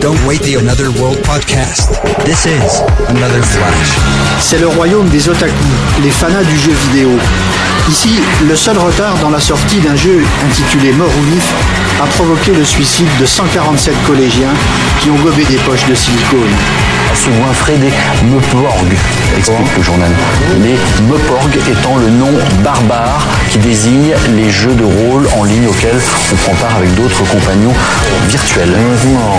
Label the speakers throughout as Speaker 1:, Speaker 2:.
Speaker 1: Don't wait the Another World podcast. This is Another Flash.
Speaker 2: C'est le royaume des otaku, les fanas du jeu vidéo. Ici, le seul retard dans la sortie d'un jeu intitulé Mort ou Vif a provoqué le suicide de 147 collégiens qui ont gobé des poches de silicone.
Speaker 3: Souvent fait des Meporg, explique le journal. Les Meporg étant le nom barbare qui désigne les jeux de rôle en ligne auxquels on prend part avec d'autres compagnons virtuels.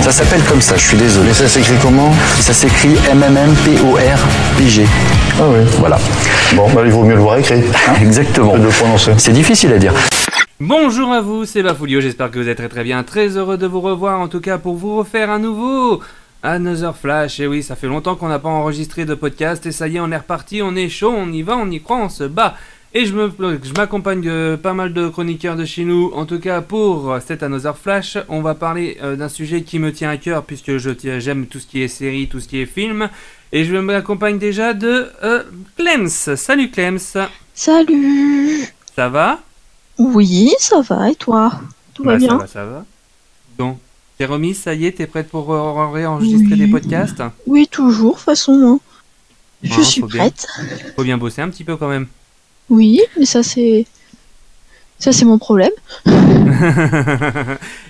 Speaker 3: Ça s'appelle comme ça, je suis désolé.
Speaker 4: Mais ça s'écrit comment?
Speaker 3: Ça s'écrit M-M-M-P-O-R-P-G.
Speaker 4: Ah oui.
Speaker 3: Voilà.
Speaker 4: Bon, bah, il vaut mieux le voir écrit. hein,
Speaker 3: Exactement.
Speaker 4: de le prononcer.
Speaker 3: C'est difficile à dire.
Speaker 5: Bonjour à vous, c'est Bafoulio, j'espère que vous êtes très très bien, très heureux de vous revoir en tout cas pour vous refaire un nouveau Another Flash, et oui ça fait longtemps qu'on n'a pas enregistré de podcast et ça y est on est reparti, on est chaud, on y va, on y croit, on se bat et je me- je m'accompagne de pas mal de chroniqueurs de chez nous. En tout cas, pour cet Another Flash, on va parler euh, d'un sujet qui me tient à cœur puisque je j'aime tout ce qui est série, tout ce qui est film. Et je m'accompagne déjà de euh, Clems. Salut Clems.
Speaker 6: Salut
Speaker 5: Ça va?
Speaker 6: Oui, ça va, et toi? Tout va
Speaker 5: Bah,
Speaker 6: bien?
Speaker 5: Ça va, ça va. Donc, t'es remise, ça y est, t'es prête pour euh, réenregistrer
Speaker 6: Oui.
Speaker 5: des podcasts?
Speaker 6: Oui, toujours, de toute façon. hein. Je
Speaker 5: Ah,
Speaker 6: suis
Speaker 5: faut bien.
Speaker 6: prête.
Speaker 5: Faut bien bosser un petit peu quand même.
Speaker 6: Oui, mais ça c'est... Ça c'est mon problème.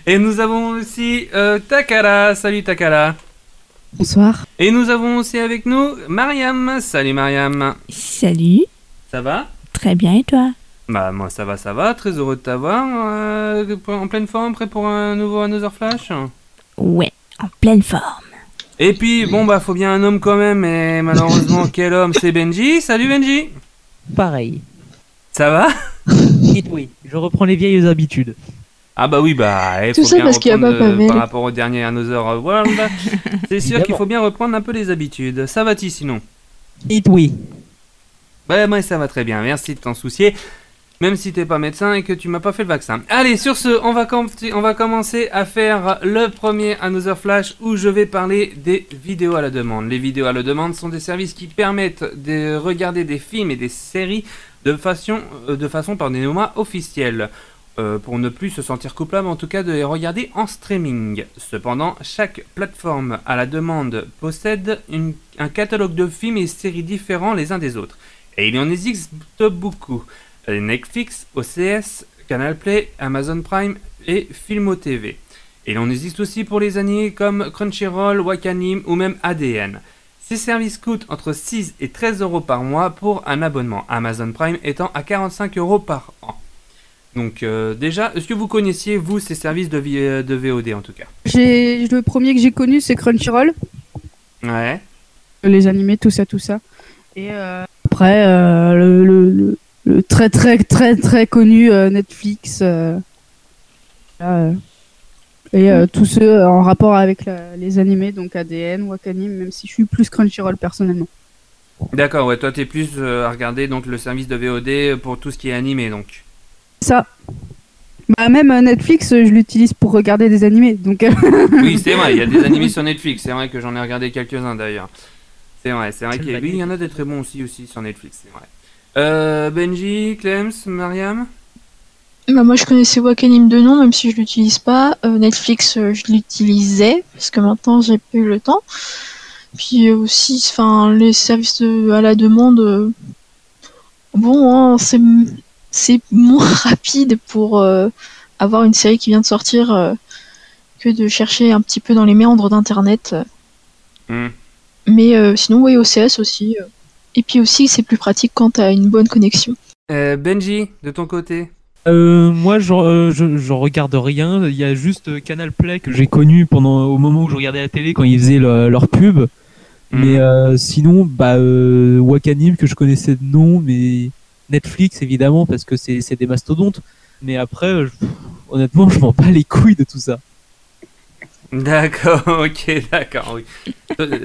Speaker 5: Et nous avons aussi euh, Takara. Salut Takara.
Speaker 7: Bonsoir.
Speaker 5: Et nous avons aussi avec nous Mariam. Salut Mariam.
Speaker 7: Salut.
Speaker 5: Ça va?
Speaker 7: Très bien et toi?
Speaker 5: Bah moi ça va, ça va. Très heureux de t'avoir. euh, en pleine forme, prêt pour un nouveau Another Flash?
Speaker 7: Ouais, en pleine forme.
Speaker 5: Et puis bon bah faut bien un homme quand même. Et malheureusement quel homme? C'est Benji. Salut Benji.
Speaker 8: Pareil.
Speaker 5: Ça va?
Speaker 8: Dites oui, je reprends les vieilles habitudes.
Speaker 5: Ah bah oui bah
Speaker 6: Tout
Speaker 5: faut
Speaker 6: ça
Speaker 5: bien
Speaker 6: parce qu'il y a pas
Speaker 5: euh,
Speaker 6: Pavel.
Speaker 5: par rapport au dernier Another World. C'est sûr qu'il faut bien reprendre un peu les habitudes. Ça va-t-il sinon?
Speaker 8: Dites oui.
Speaker 5: Bah moi ça va très bien, merci de t'en soucier. Même si t'es pas médecin et que tu m'as pas fait le vaccin. Allez, sur ce, on va, on va commencer à faire le premier Another Flash où je vais parler des vidéos à la demande. Les vidéos à la demande sont des services qui permettent de regarder des films et des séries de façon, euh, de façon pardonnez-moi, officielle. Euh, pour ne plus se sentir coupable en tout cas de les regarder en streaming. Cependant, chaque plateforme à la demande possède un catalogue de films et séries différents les uns des autres. Et il en existe beaucoup. Euh, Netflix, OCS, Canal Play, Amazon Prime et Filmo TV. Et il en existe aussi pour les animés comme Crunchyroll, Wakanim ou même ADN. Ces services coûtent entre 6 et 13 euros par mois pour un abonnement, Amazon Prime étant à 45 euros par an. Donc euh, déjà, est-ce que vous connaissiez, vous, ces services de, vi- euh, de VOD en tout cas?
Speaker 9: Le premier que j'ai connu c'est Crunchyroll,
Speaker 5: Ouais.
Speaker 9: les animés tout ça tout ça. Et euh, après euh, le, le- le- le très très très très connu euh, Netflix. euh, là, euh, et euh, tous ceux en rapport avec la- les animés donc ADN, Wakanim, même si je suis plus Crunchyroll personnellement.
Speaker 5: D'accord, ouais, toi t'es plus euh, à regarder donc le service de VOD pour tout ce qui est animé donc.
Speaker 9: Ça. Bah même Netflix, je l'utilise pour regarder des animés donc.
Speaker 5: Oui, c'est vrai, il y a des animés sur Netflix, c'est vrai que j'en ai regardé quelques-uns d'ailleurs. C'est vrai, c'est vrai qu'il y, a- oui, il y en a des très bons aussi, aussi sur Netflix, c'est vrai. Euh, Benji, Clems, Mariam
Speaker 6: Bah, moi je connaissais Wakanim de nom, même si je l'utilise pas. Euh, Netflix, euh, je l'utilisais, parce que maintenant j'ai plus le temps. Puis aussi, enfin, les services de- à la demande, bon, hein, c'est c'est moins rapide pour avoir une série qui vient de sortir que de chercher un petit peu dans les méandres d'internet.
Speaker 5: Hmm.
Speaker 6: Mais sinon, oui, OCS aussi. Et puis aussi, c'est plus pratique quand t'as une bonne connexion.
Speaker 5: Euh, Benji, de ton côté
Speaker 8: Euh, moi, je, euh, je, je regarde rien. Il y a juste Canal Play que j'ai connu pendant au moment où je regardais la télé quand ils faisaient le- leur pub. Mais
Speaker 5: Mhm.
Speaker 8: euh, sinon, bah, euh, Wakanim que je connaissais de nom, mais Netflix évidemment parce que c'est des mastodontes. Mais après, je- honnêtement, je m'en bats les couilles de tout ça.
Speaker 5: D'accord, ok, d'accord, oui.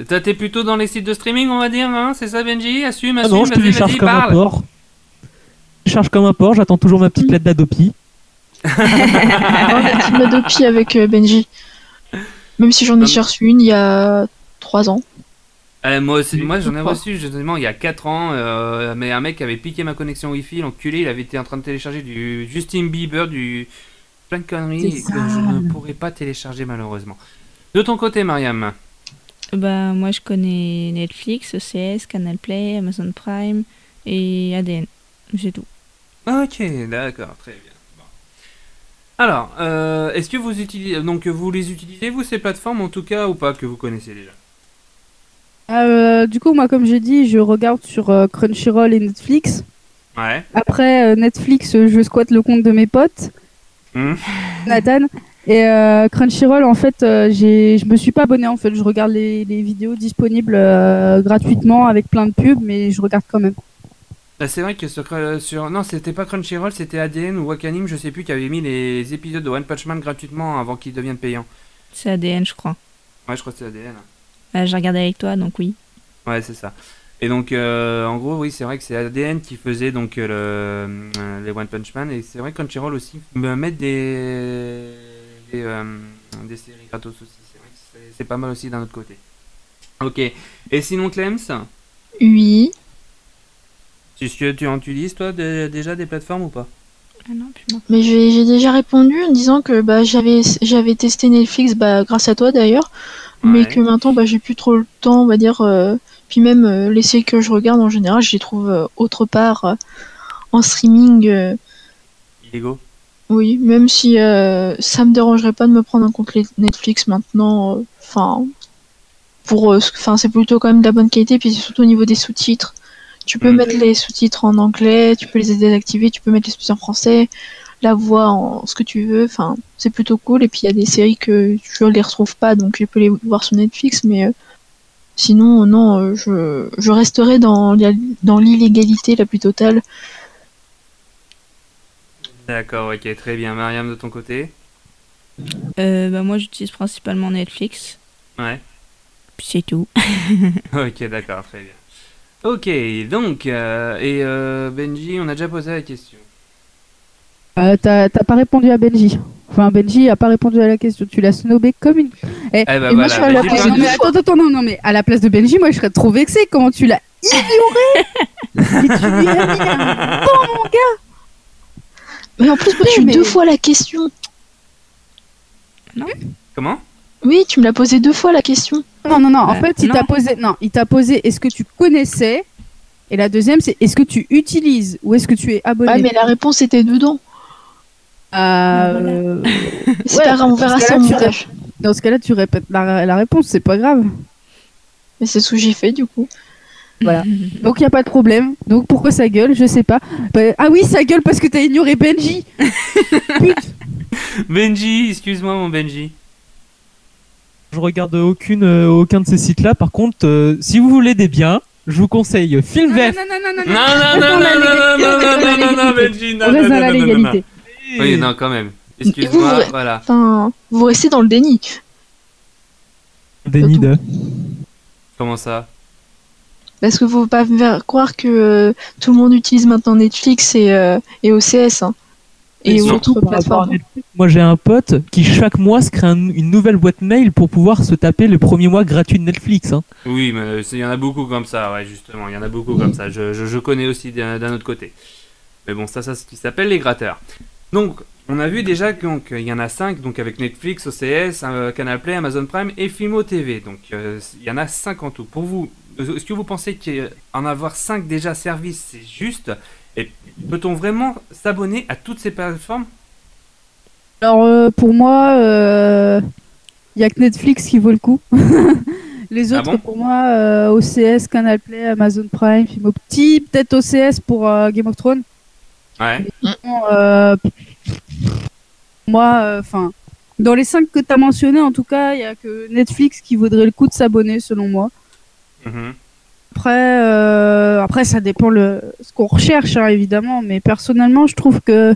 Speaker 5: Toi, t'es plutôt dans les sites de streaming, on va dire, hein C'est ça, Benji? Assume,
Speaker 8: Ah
Speaker 5: assume,
Speaker 8: non, je
Speaker 5: vas-y, vas-y,
Speaker 8: comme un port. Je charge comme un port. J'attends toujours ma petite lettre d'Adopi.
Speaker 6: avoir la team Adopi avec euh, Benji. Même si j'en ai déjà reçu une il y a trois ans.
Speaker 5: Euh, moi aussi, moi j'en ai reçu justement il y a 4 ans, euh, mais un mec avait piqué ma connexion Wi-Fi, l'enculé, il avait été en train de télécharger du Justin Bieber, du plein de conneries que je ne pourrais pas télécharger malheureusement. De ton côté, Mariam
Speaker 7: Bah, moi, je connais Netflix, OCS, Canal Play, Amazon Prime et ADN. C'est tout.
Speaker 5: Ok, d'accord, très bien. Bon. Alors, euh, est-ce que vous utilisez donc vous les utilisez vous ces plateformes en tout cas ou pas que vous connaissez déjà?
Speaker 9: Euh, du coup, moi, comme j'ai dit, je regarde sur euh, Crunchyroll et Netflix.
Speaker 5: Ouais.
Speaker 9: Après euh, Netflix, je squatte le compte de mes potes,
Speaker 5: Hmm.
Speaker 9: Nathan. Et euh, Crunchyroll, en fait, euh, j'ai, je me suis pas abonné. En fait, je regarde les, les vidéos disponibles euh, gratuitement avec plein de pubs, mais je regarde quand même.
Speaker 5: Bah, c'est vrai que sur, non c'était pas Crunchyroll c'était ADN ou Wakanim je sais plus qui avait mis les épisodes de One Punch Man gratuitement avant qu'ils deviennent payants.
Speaker 7: C'est ADN, je crois.
Speaker 5: Ouais je crois que c'est ADN.
Speaker 7: Bah, j'ai regardé avec toi, donc oui.
Speaker 5: Ouais c'est ça. Et donc euh, en gros oui c'est vrai que c'est ADN qui faisait donc euh, le, euh, les One Punch Man et c'est vrai que Crunchyroll aussi me mettre des des, euh, des séries gratos aussi c'est vrai que c'est- pas mal aussi d'un autre côté. Ok et sinon Clems?
Speaker 6: Oui.
Speaker 5: que tu en utilises toi de- déjà des plateformes ou pas?
Speaker 7: Ah non, plus non.
Speaker 6: Mais j'ai déjà répondu en disant que bah, j'avais j'avais testé Netflix bah, grâce à toi d'ailleurs, mais que maintenant bah, j'ai plus trop le temps, on va dire. euh, puis même euh, les séries que je regarde en général, je les trouve euh, autre part euh, en streaming.
Speaker 5: Illégaux
Speaker 6: oui, même si ça me dérangerait pas de me prendre un compte les- Netflix maintenant. Enfin, pour, enfin c'est plutôt quand même de la bonne qualité, puis c'est surtout au niveau des sous-titres. Tu peux
Speaker 5: Mhm.
Speaker 6: mettre les sous-titres en anglais, tu peux les désactiver, tu peux mettre les sous-titres en français, la voix en ce que tu veux. Enfin, c'est plutôt cool. Et puis il y a des séries que je les retrouve pas, donc je peux les voir sur Netflix, mais euh, sinon non, euh, je, je resterai dans l'illégalité la plus totale.
Speaker 5: D'accord ok très bien Mariam de ton côté?
Speaker 7: Euh, bah, moi, j'utilise principalement Netflix.
Speaker 5: Ouais.
Speaker 7: Puis c'est tout.
Speaker 5: Ok, d'accord, très bien. Ok, donc, euh, et euh, Benji, on a déjà posé la question.
Speaker 9: Euh, t'as, t'as pas répondu à Benji. Enfin, Benji a pas répondu à la question. Tu l'as snobé comme une. Eh,
Speaker 5: Eh ben
Speaker 6: et moi,
Speaker 5: voilà,
Speaker 6: je suis à la
Speaker 5: Benji
Speaker 6: place
Speaker 5: parle
Speaker 9: non,
Speaker 6: de-
Speaker 9: mais attends, attends, non, non, mais à la place de Benji, moi je serais trop vexée. Comment tu l'as ignoré Mais tu lui as mis un-
Speaker 6: Mais en plus, moi,
Speaker 9: Oui,
Speaker 6: tu
Speaker 9: mais-
Speaker 6: deux fois la question.
Speaker 5: Comment?
Speaker 6: Oui, tu me l'as posé deux fois la question.
Speaker 9: Non, non, non. En
Speaker 7: Euh,
Speaker 9: fait, il
Speaker 7: non.
Speaker 9: t'a posé. Non, il t'a posé. Est-ce que tu connaissais? Et la deuxième, c'est est-ce que tu utilises ou est-ce que tu es abonné?
Speaker 6: Ah, mais la réponse était dedans.
Speaker 9: Euh, Ouais,
Speaker 6: on
Speaker 9: dans
Speaker 6: verra ça montage.
Speaker 9: Dans ce cas-là, tu répètes la, la réponse. C'est pas grave.
Speaker 6: Mais c'est ce que j'ai fait du coup.
Speaker 9: Voilà. Donc il y a pas de problème. Donc pourquoi ça gueule Je sais pas. Bah, ah oui, ça gueule parce que t'as ignoré Benji.
Speaker 5: Benji, excuse-moi mon Benji.
Speaker 8: Je regarde aucune, euh, aucun de ces sites-là. Par contre, euh, si vous voulez des biens, je vous conseille Film
Speaker 9: non,
Speaker 8: VF.
Speaker 9: non, non, non,
Speaker 5: Non,
Speaker 9: non,
Speaker 5: non, non,
Speaker 9: Reste dans la
Speaker 5: non, non,
Speaker 9: légalité,
Speaker 5: non,
Speaker 9: reste dans la
Speaker 5: non, non, non,
Speaker 9: légalité.
Speaker 5: Benji, non,
Speaker 9: On reste
Speaker 5: non,
Speaker 9: dans
Speaker 5: non,
Speaker 9: la
Speaker 5: non, non, non.
Speaker 9: légalité.
Speaker 5: Oui, non, quand même.
Speaker 6: Vous,
Speaker 5: Excuse-moi,
Speaker 6: vous-
Speaker 5: voilà.
Speaker 6: Enfin, vous restez dans le déni.
Speaker 8: Déni de.
Speaker 5: Comment ça?
Speaker 6: Parce que faut pas me faire croire que euh, tout le monde utilise maintenant Netflix et, euh, et OCS. hein. Et
Speaker 5: Et surtout
Speaker 8: Moi, j'ai un pote qui chaque mois se crée un- une nouvelle boîte mail pour pouvoir se taper le premier mois gratuit de Netflix. hein.
Speaker 5: Oui, mais euh, c'est- il y en a beaucoup comme ça, ouais, justement. Il y en a beaucoup comme ça. Je, je, je connais aussi d'un d'un autre côté. Mais bon, ça, ça, c'est ce qui s'appelle les gratteurs. Donc, on a vu déjà qu'il y en a 5, donc avec Netflix, OCS, euh, Canal Play, Amazon Prime et Filmo TV. Donc, euh, il y en a 5 en tout. Pour vous, est-ce que vous pensez qu'en avoir 5 déjà services, c'est juste? Et peut-on vraiment s'abonner à toutes ces plateformes?
Speaker 9: Alors euh, pour moi, il y a que Netflix qui vaut le coup. Les
Speaker 5: Ah
Speaker 9: autres,
Speaker 5: bon?
Speaker 9: pour moi, OCS, Canal Play, Amazon Prime, Film Petit, peut-être OCS pour Game of Thrones.
Speaker 5: Ouais.
Speaker 9: Euh, moi, enfin, dans les cinq que tu as mentionnés, en tout cas, il y a que Netflix qui vaudrait le coup de s'abonner, selon moi.
Speaker 5: Mhm.
Speaker 9: Après, euh, après, ça dépend le ce qu'on recherche, hein, évidemment. Mais personnellement, je trouve que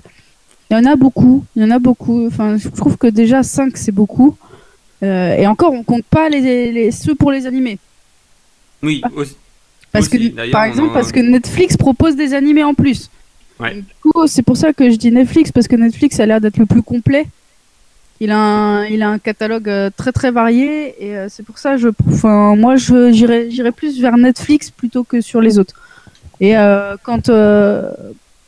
Speaker 9: il y en a beaucoup. Il y en a beaucoup. Enfin, je trouve que déjà 5 c'est beaucoup. Euh, et encore, on compte pas les, les ceux pour les animés.
Speaker 5: Oui, aussi.
Speaker 9: Parce
Speaker 5: Aussi,
Speaker 9: que, par exemple, parce que Netflix propose des animés en plus.
Speaker 5: Ouais.
Speaker 9: Du coup, c'est pour ça que je dis Netflix parce que Netflix a l'air d'être le plus complet. il a un, il a un catalogue euh, très très varié et euh, c'est pour ça je, enfin, moi je j'irais j'irais plus vers Netflix plutôt que sur les autres. Et euh, quand euh,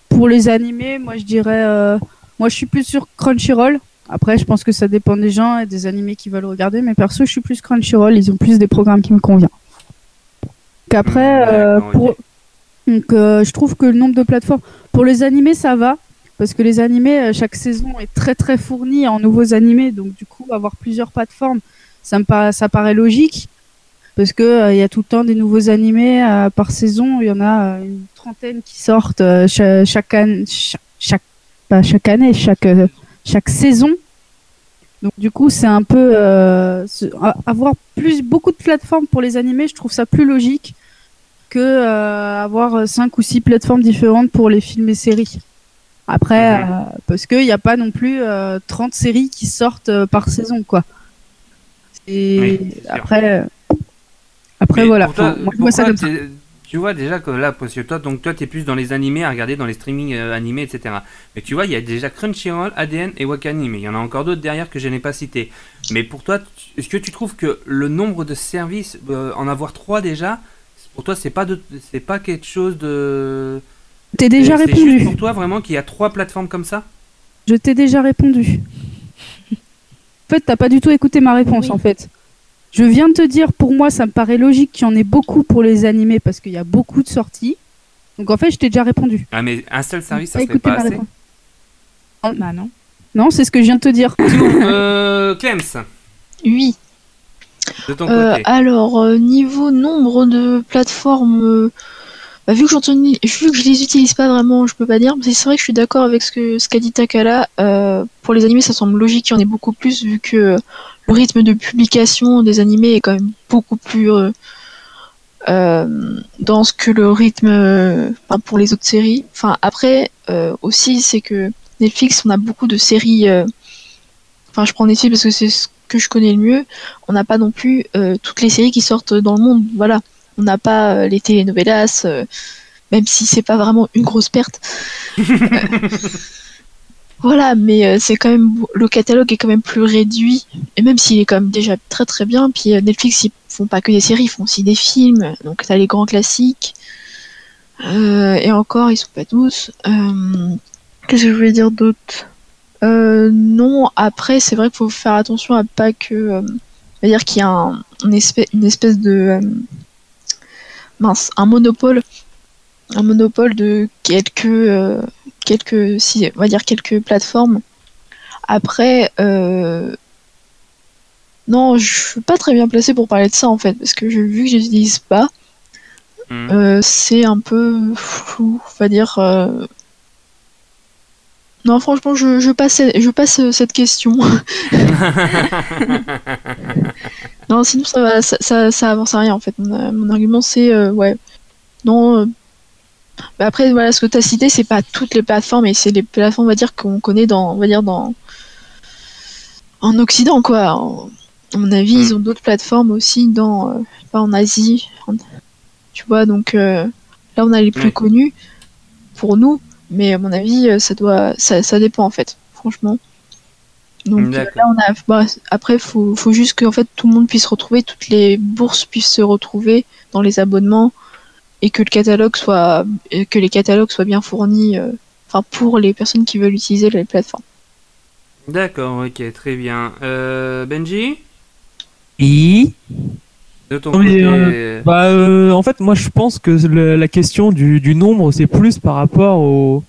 Speaker 9: pour les animés, moi je dirais, euh, moi je suis plus sur Crunchyroll. Après, je pense que ça dépend des gens et des animés qui veulent regarder, mais perso, je suis plus Crunchyroll. Ils ont plus des programmes qui me conviennent. Donc après, euh,
Speaker 5: D'accord,
Speaker 9: pour. Donc euh, je trouve que le nombre de plateformes pour les animés, ça va. Parce que les animés, euh, chaque saison est très très fournie en nouveaux animés, donc du coup avoir plusieurs plateformes, ça me paraît, ça paraît logique. Parce que euh, il y a tout le temps des nouveaux animés par saison, il y en a une trentaine qui sortent cha- chaque, année, chaque, chaque pas chaque année, chaque chaque saison. Donc du coup, c'est un peu avoir plus beaucoup de plateformes pour les animés, je trouve ça plus logique que euh, avoir cinq ou six plateformes différentes pour les films et séries. Après, euh, parce qu'il n'y a pas non plus euh, 30 séries qui sortent euh, par saison, quoi. Et
Speaker 5: Oui,
Speaker 9: après, euh, après
Speaker 5: Mais
Speaker 9: voilà.
Speaker 5: pour toi,
Speaker 9: Enfin, moi, ça comme ça.
Speaker 5: Tu vois déjà que là, parce que toi, donc toi, t'es plus dans les animés à regarder dans les streamings euh, animés, etc. Mais tu vois, il y a déjà Crunchyroll, ADN et Wakanim. Il y en a encore d'autres derrière que je n'ai pas cités. Mais pour toi, est-ce que tu trouves que le nombre de services, euh, en avoir trois déjà, pour toi, c'est pas de, c'est pas quelque chose de.
Speaker 9: T'es déjà répondu.
Speaker 5: juste pour toi vraiment qu'il y a trois plateformes comme ça
Speaker 9: Je t'ai déjà répondu. En fait, t'as pas du tout écouté ma réponse,
Speaker 6: Oui.
Speaker 9: en fait. Je viens de te dire, pour moi, ça me paraît logique qu'il y en ait beaucoup pour les animés parce qu'il y a beaucoup de sorties. Donc, en fait, je t'ai déjà répondu.
Speaker 5: Ah, mais un seul service, ça serait
Speaker 9: écouté
Speaker 5: pas
Speaker 9: ma
Speaker 5: assez.
Speaker 9: réponse.
Speaker 7: Bah non.
Speaker 9: Non, c'est ce que je viens de te dire.
Speaker 5: Euh, Clems,
Speaker 6: Oui. Euh, alors, euh, niveau nombre de plateformes, euh, bah, vu, que vu que je les utilise pas vraiment, je peux pas dire. Mais c'est vrai que je suis d'accord avec ce que ce qu'a dit Takala. Pour les animés, ça semble logique qu'il y en ait beaucoup plus, vu que le rythme de publication des animés est quand même beaucoup plus euh, euh, dense que le rythme pour les autres séries. Enfin, après, aussi, c'est que Netflix, on a beaucoup de séries. Enfin, je prends Netflix parce que c'est ce que je connais le mieux on n'a pas non plus euh, toutes les séries qui sortent dans le monde. Voilà, on n'a pas euh, les telenovelas, euh, même si c'est pas vraiment une grosse perte. Voilà, mais c'est quand même le catalogue est quand même plus réduit. Et même s'il est quand même déjà très très bien, puis Netflix ils font pas que des séries, ils font aussi des films. Donc t'as les grands classiques. Et encore, ils sont pas tous. Qu'est-ce que je voulais dire d'autre? Euh, non, après, c'est vrai qu'il faut faire attention à pas que. euh, c'est-à-dire qu'il y a un, une, espèce, une espèce de. euh, mince, un monopole. Un monopole de quelques. euh, quelques. Si, on va dire quelques plateformes. Après. euh, non, je suis pas très bien placée pour parler de ça en fait, parce que je, vu que je n'utilise pas,
Speaker 5: Hmm.
Speaker 6: euh, c'est un peu flou, on va dire. Non, franchement, je, je, passe, je passe euh, cette question. non, sinon ça, va, ça, ça, ça avance à rien en fait. Mon, euh, mon argument c'est euh, ouais. Non. euh, mais après voilà, ce que tu as cité, c'est pas toutes les plateformes, et c'est les plateformes, on va dire qu'on connaît dans, on va dire dans en Occident quoi. En- à mon avis, ils ont d'autres plateformes aussi dans, euh, pas en Asie, en- tu vois. Donc là, on a les plus
Speaker 5: Ouais.
Speaker 6: connus pour nous, mais à mon avis, euh, ça doit, ça, ça dépend en fait, franchement. Donc euh, là, on a, bah, après, faut, faut juste que en fait tout le monde puisse retrouver, toutes les bourses puissent se retrouver dans les abonnements et que le catalogue soit, et que les catalogues soient bien fournis, euh, enfin pour les personnes qui veulent utiliser les plateformes.
Speaker 5: D'accord, ok, très bien. Euh, Benji,
Speaker 8: Et
Speaker 5: de ton
Speaker 8: Non, mais,
Speaker 5: côté.
Speaker 8: euh, bah, euh, en fait, moi, je pense que le- la question du, du nombre, c'est plus par rapport aux,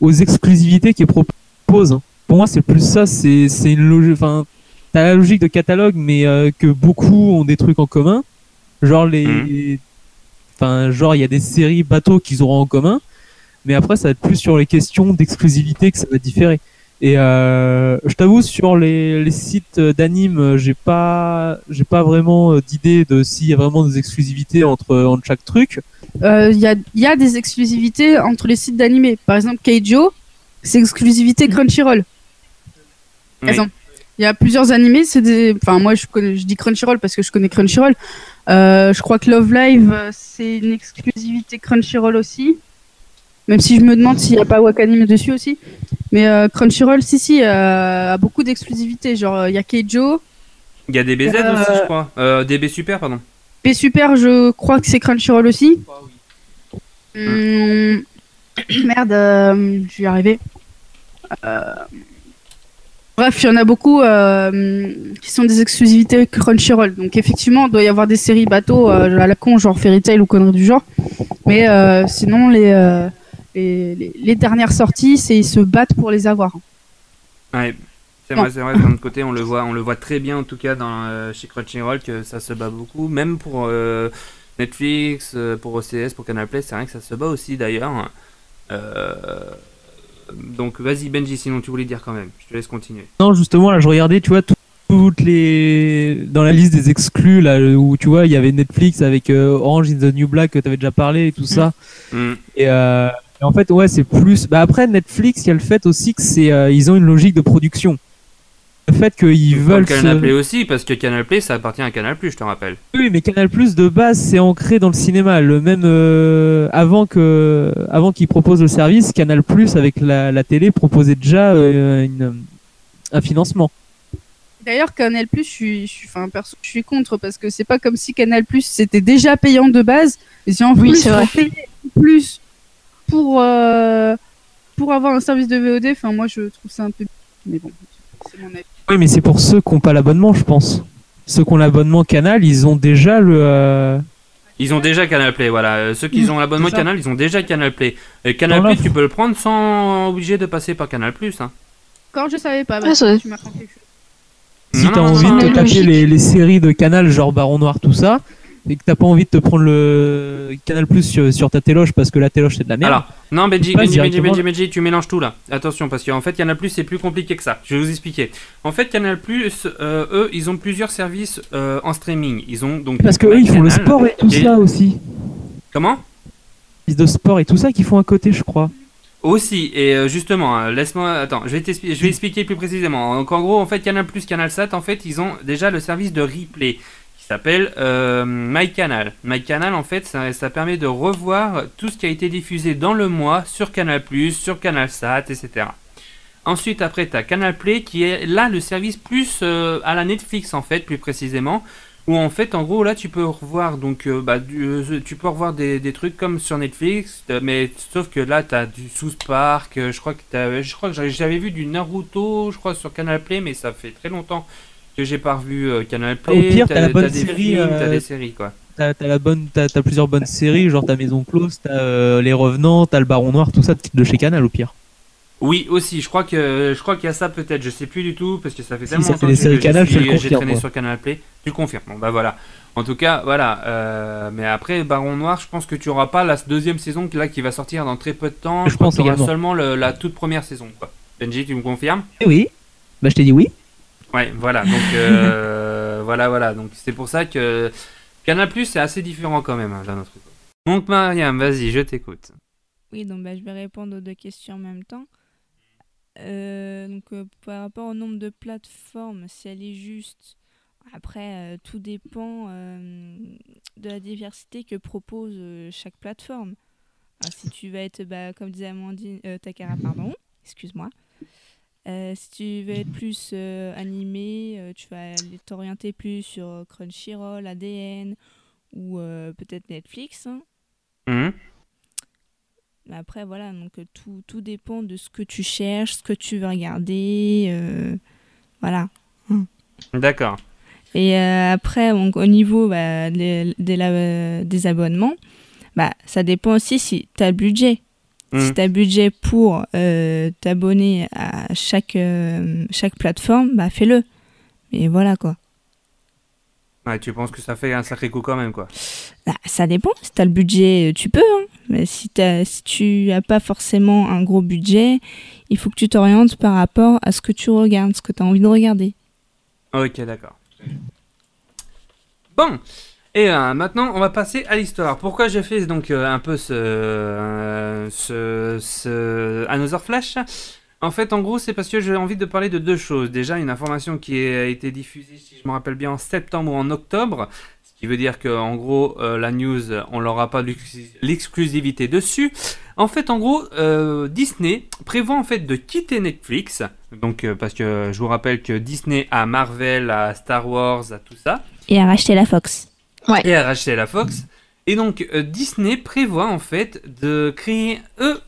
Speaker 8: aux exclusivités qu'ils proposent. hein. Pour moi, c'est plus ça. C'est une logique. Enfin, t'as la logique de catalogue, mais euh, que beaucoup ont des trucs en commun. Genre les, enfin, genre il y a des séries bateaux qu'ils auront en commun. Mais après, ça va être plus sur les questions d'exclusivité que ça va différer. Et euh, je t'avoue sur les, les sites d'anime, j'ai pas j'ai pas vraiment euh, d'idée de s'il y a vraiment des exclusivités entre entre chaque truc.
Speaker 9: Euh, Il y, a, il y a des exclusivités entre les sites d'animés. Par exemple, Keijo, c'est exclusivité Crunchyroll. Par
Speaker 5: Oui.
Speaker 9: exemple, il y a plusieurs animés, c'est des. Enfin, moi, je, connais, je dis Crunchyroll parce que je connais Crunchyroll. Euh, je crois que Love Live, c'est une exclusivité Crunchyroll aussi. Même si je me demande s'il n'y a pas Wakanim dessus aussi. Mais euh, Crunchyroll, si, si, euh, a beaucoup d'exclusivités. Genre, euh, il y a Keijo.
Speaker 5: Il y a DBZ
Speaker 9: Euh,
Speaker 5: aussi, je crois. Euh, DB Super, pardon.
Speaker 9: P Super, je crois que c'est Crunchyroll aussi. Hum, Merde, euh, je vais y arriver. Euh, Bref, il y en a beaucoup euh, qui sont des exclusivités Crunchyroll. Donc effectivement, il doit y avoir des séries bateaux euh, à la con, genre Fairy Tail ou conneries du genre. Mais euh, sinon, les, euh, les, les- les dernières sorties, c'est ils se battent pour les avoir.
Speaker 5: Ouais. C'est vrai, c'est vrai, d'un autre côté, on le voit, on le voit très bien en tout cas dans, euh, chez Crunchyroll que ça se bat beaucoup, même pour euh, Netflix, euh, pour OCS, pour Canal Play, c'est vrai que ça se bat aussi d'ailleurs. Euh, donc vas-y Benji, sinon tu voulais dire quand même, je te laisse continuer.
Speaker 8: Non, justement, là, je regardais, tu vois, tout- toutes les. Dans la liste des exclus, là, où tu vois, il y avait Netflix avec euh, Orange is the New Black, que t'avais déjà parlé et tout ça.
Speaker 5: Mm.
Speaker 8: Et, euh, et en fait, ouais, c'est plus. Bah, après, Netflix, il y a le fait aussi que c'est. euh, ils ont une logique de production. Le fait qu'ils
Speaker 5: Comme
Speaker 8: veulent.
Speaker 5: Canal
Speaker 8: se-
Speaker 5: Play aussi, parce que Canal Play ça appartient à Canal Plus, je te rappelle.
Speaker 8: Oui, mais Canal Plus de base, c'est ancré dans le cinéma. Le même euh, avant que avant qu'ils proposent le service, Canal Plus avec la, la télé proposait déjà euh, une, un financement.
Speaker 9: D'ailleurs, Canal Plus, je suis, je suis, enfin, perso, je suis contre parce que c'est pas comme si Canal Plus c'était déjà payant de base, et si en
Speaker 6: Oui,
Speaker 9: plus
Speaker 6: c'est vrai.
Speaker 9: plus pour euh, pour avoir un service de VOD, enfin moi je trouve ça un peu, mais bon, c'est mon avis.
Speaker 8: Oui, mais c'est pour ceux qui n'ont pas l'abonnement, je pense. Ceux qui ont l'abonnement Canal, ils ont déjà le. euh,
Speaker 5: Ils ont déjà Canal Play, voilà. Euh, Ceux qui ont l'abonnement. Canal, ils ont déjà Canal Play. Et Canal Play, tu peux le prendre sans obligé de passer par Canal Plus. Hein.
Speaker 9: Quand je savais pas,
Speaker 6: Ah,
Speaker 9: bah,
Speaker 6: ça-
Speaker 9: tu m'apprends quelque chose.
Speaker 8: Si t'as envie
Speaker 5: non,
Speaker 8: de te taper les, les séries de Canal, genre Baron Noir, tout ça, et que t'as pas envie de te prendre le Canal Plus sur, sur ta téloche parce que la téloche c'est de la merde.
Speaker 5: Alors, non, Benji, Benji, Benji, Benji, Benji, tu mélanges tout là. Attention, parce qu'en fait, Canal Plus, c'est plus compliqué que ça. Je vais vous expliquer. En fait, Canal Plus, euh, eux, ils ont plusieurs services euh, en streaming. Ils ont donc.
Speaker 8: parce que eux, ils font le sport et tout
Speaker 5: et-
Speaker 8: ça aussi.
Speaker 5: Comment?
Speaker 8: Ils de sport et tout ça qu'ils font à côté, je crois.
Speaker 5: Aussi, et euh, justement, hein, laisse-moi. Attends, je vais, je vais expliquer plus précisément. Donc, en gros, en fait, Canal Plus, Canal Sat, en fait, ils ont déjà le service de replay s'appelle euh, MyCanal. MyCanal, en fait, ça, ça permet de revoir tout ce qui a été diffusé dans le mois sur Canal sur Canal Sat, etc. Ensuite, après, tu as Canal Play qui est là le service plus euh, à la Netflix, en fait, plus précisément. Où en fait, en gros, là, tu peux revoir donc, euh, bah, tu peux revoir des, des trucs comme sur Netflix, mais sauf que là, t'as du South Park. je crois que je crois que j'avais vu du Naruto, je crois sur Canal Play, mais ça fait très longtemps que j'ai pas revu euh, Canal Play.
Speaker 8: Au pire, t'as la bonne
Speaker 5: des
Speaker 8: série,
Speaker 5: films, t'as des séries quoi.
Speaker 8: T'as t'as la bonne, t'as t'as plusieurs bonnes séries, genre t'as Maison Close, t'as euh, Les Revenants, t'as le Baron Noir, tout ça de chez Canal au pire.
Speaker 5: Oui, aussi. Je crois que je crois qu'il y a ça peut-être. Je sais plus du tout parce que ça fait
Speaker 8: Si,
Speaker 5: tellement longtemps que
Speaker 8: le
Speaker 5: j'ai traîné
Speaker 8: moi.
Speaker 5: sur Canal Play. Tu confirmes. Bon bah voilà. En tout cas, voilà. euh, mais après, Baron Noir, je pense que tu auras pas la deuxième saison qui- là qui va sortir dans très peu de temps.
Speaker 8: Je
Speaker 5: Je,
Speaker 8: pense
Speaker 5: tu auras
Speaker 8: également.
Speaker 5: seulement le- la toute première saison. Quoi. Benji, tu me confirmes?
Speaker 8: Eh oui. Bah je t'ai dit oui.
Speaker 5: Ouais, voilà. Donc euh, voilà, voilà. Donc c'est pour ça que Canal Plus c'est assez différent quand même hein, d'un autre. Donc Mariam, vas-y, je t'écoute.
Speaker 7: Oui, donc bah, je vais répondre aux deux questions en même temps. Euh, donc euh, par rapport au nombre de plateformes, si elle est juste, après euh, tout dépend euh, de la diversité que propose euh, chaque plateforme. Alors, si tu vas être, bah, comme disait Amandine, euh, Takara, pardon, excuse-moi. Euh, si tu veux être plus euh, animé, euh, tu vas t'orienter plus sur Crunchyroll, ADN ou peut-être Netflix. hein.
Speaker 5: Mhm.
Speaker 7: Après, voilà, donc tout, tout dépend de ce que tu cherches, ce que tu veux regarder. voilà.
Speaker 5: D'accord.
Speaker 7: Et après, donc, au niveau bah, des, des la- des abonnements, bah, ça dépend aussi si tu as le budget.
Speaker 5: Mhm.
Speaker 7: Si tu as le budget pour euh, t'abonner à chaque, euh, chaque plateforme, bah, fais-le. Mais voilà quoi.
Speaker 5: Ouais, tu penses que ça fait un sacré coup quand même quoi.
Speaker 7: Bah, ça dépend. Si tu as le budget, euh, tu peux. hein. Mais si, t'as- si tu n'as pas forcément un gros budget, il faut que tu t'orientes par rapport à ce que tu regardes, ce que tu as envie de regarder.
Speaker 5: Ok, d'accord. Bon, et euh, maintenant on va passer à l'histoire. Pourquoi j'ai fait donc euh, un peu ce, euh, ce, ce Another Flash? En fait, en gros, c'est parce que j'ai envie de parler de deux choses. Déjà, une information qui a été diffusée, si je me rappelle bien, en septembre ou en octobre. Ce qui veut dire que, en gros, euh, la news, on n'aura pas l'exclu- l'exclusivité dessus. En fait, en gros, Disney prévoit en fait de quitter Netflix. Donc, parce que je vous rappelle que Disney a Marvel, a Star Wars, a tout ça.
Speaker 7: Et à racheter la Fox.
Speaker 5: Et a racheté la Fox. Et donc, euh, Disney prévoit en fait de créer eux,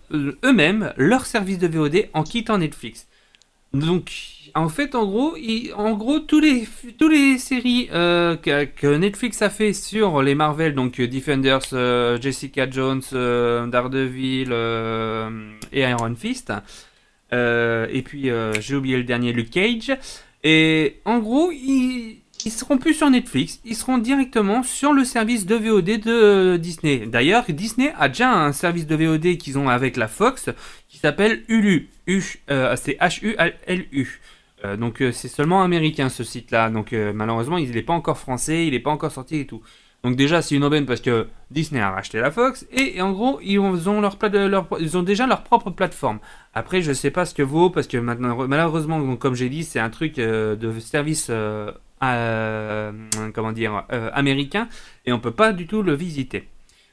Speaker 5: eux-mêmes leur service de VOD en quittant Netflix. Donc, en fait, en gros, en gros, tous les, tous les séries euh, que, Netflix a fait sur les Marvel, donc euh, Defenders, Jessica Jones, Daredevil et Iron Fist, et puis j'ai oublié le dernier, Luke Cage. Et en gros, ils, ils seront plus sur Netflix, ils seront directement sur le service de VOD de Disney. D'ailleurs, Disney a déjà un service de VOD qu'ils ont avec la Fox qui s'appelle Hulu. Euh, c'est H-U-L-U. Euh, donc euh, c'est seulement américain ce site-là. Donc malheureusement, il n'est pas encore français, il n'est pas encore sorti et tout. Donc déjà, c'est une aubaine parce que Disney a racheté la Fox et, en gros, ils ont, leur, ils ont déjà leur propre plateforme. Après, je sais pas ce que vaut parce que maintenant, malheureusement, comme j'ai dit, c'est un truc de service, euh, comment dire, euh, américain et on peut pas du tout le visiter.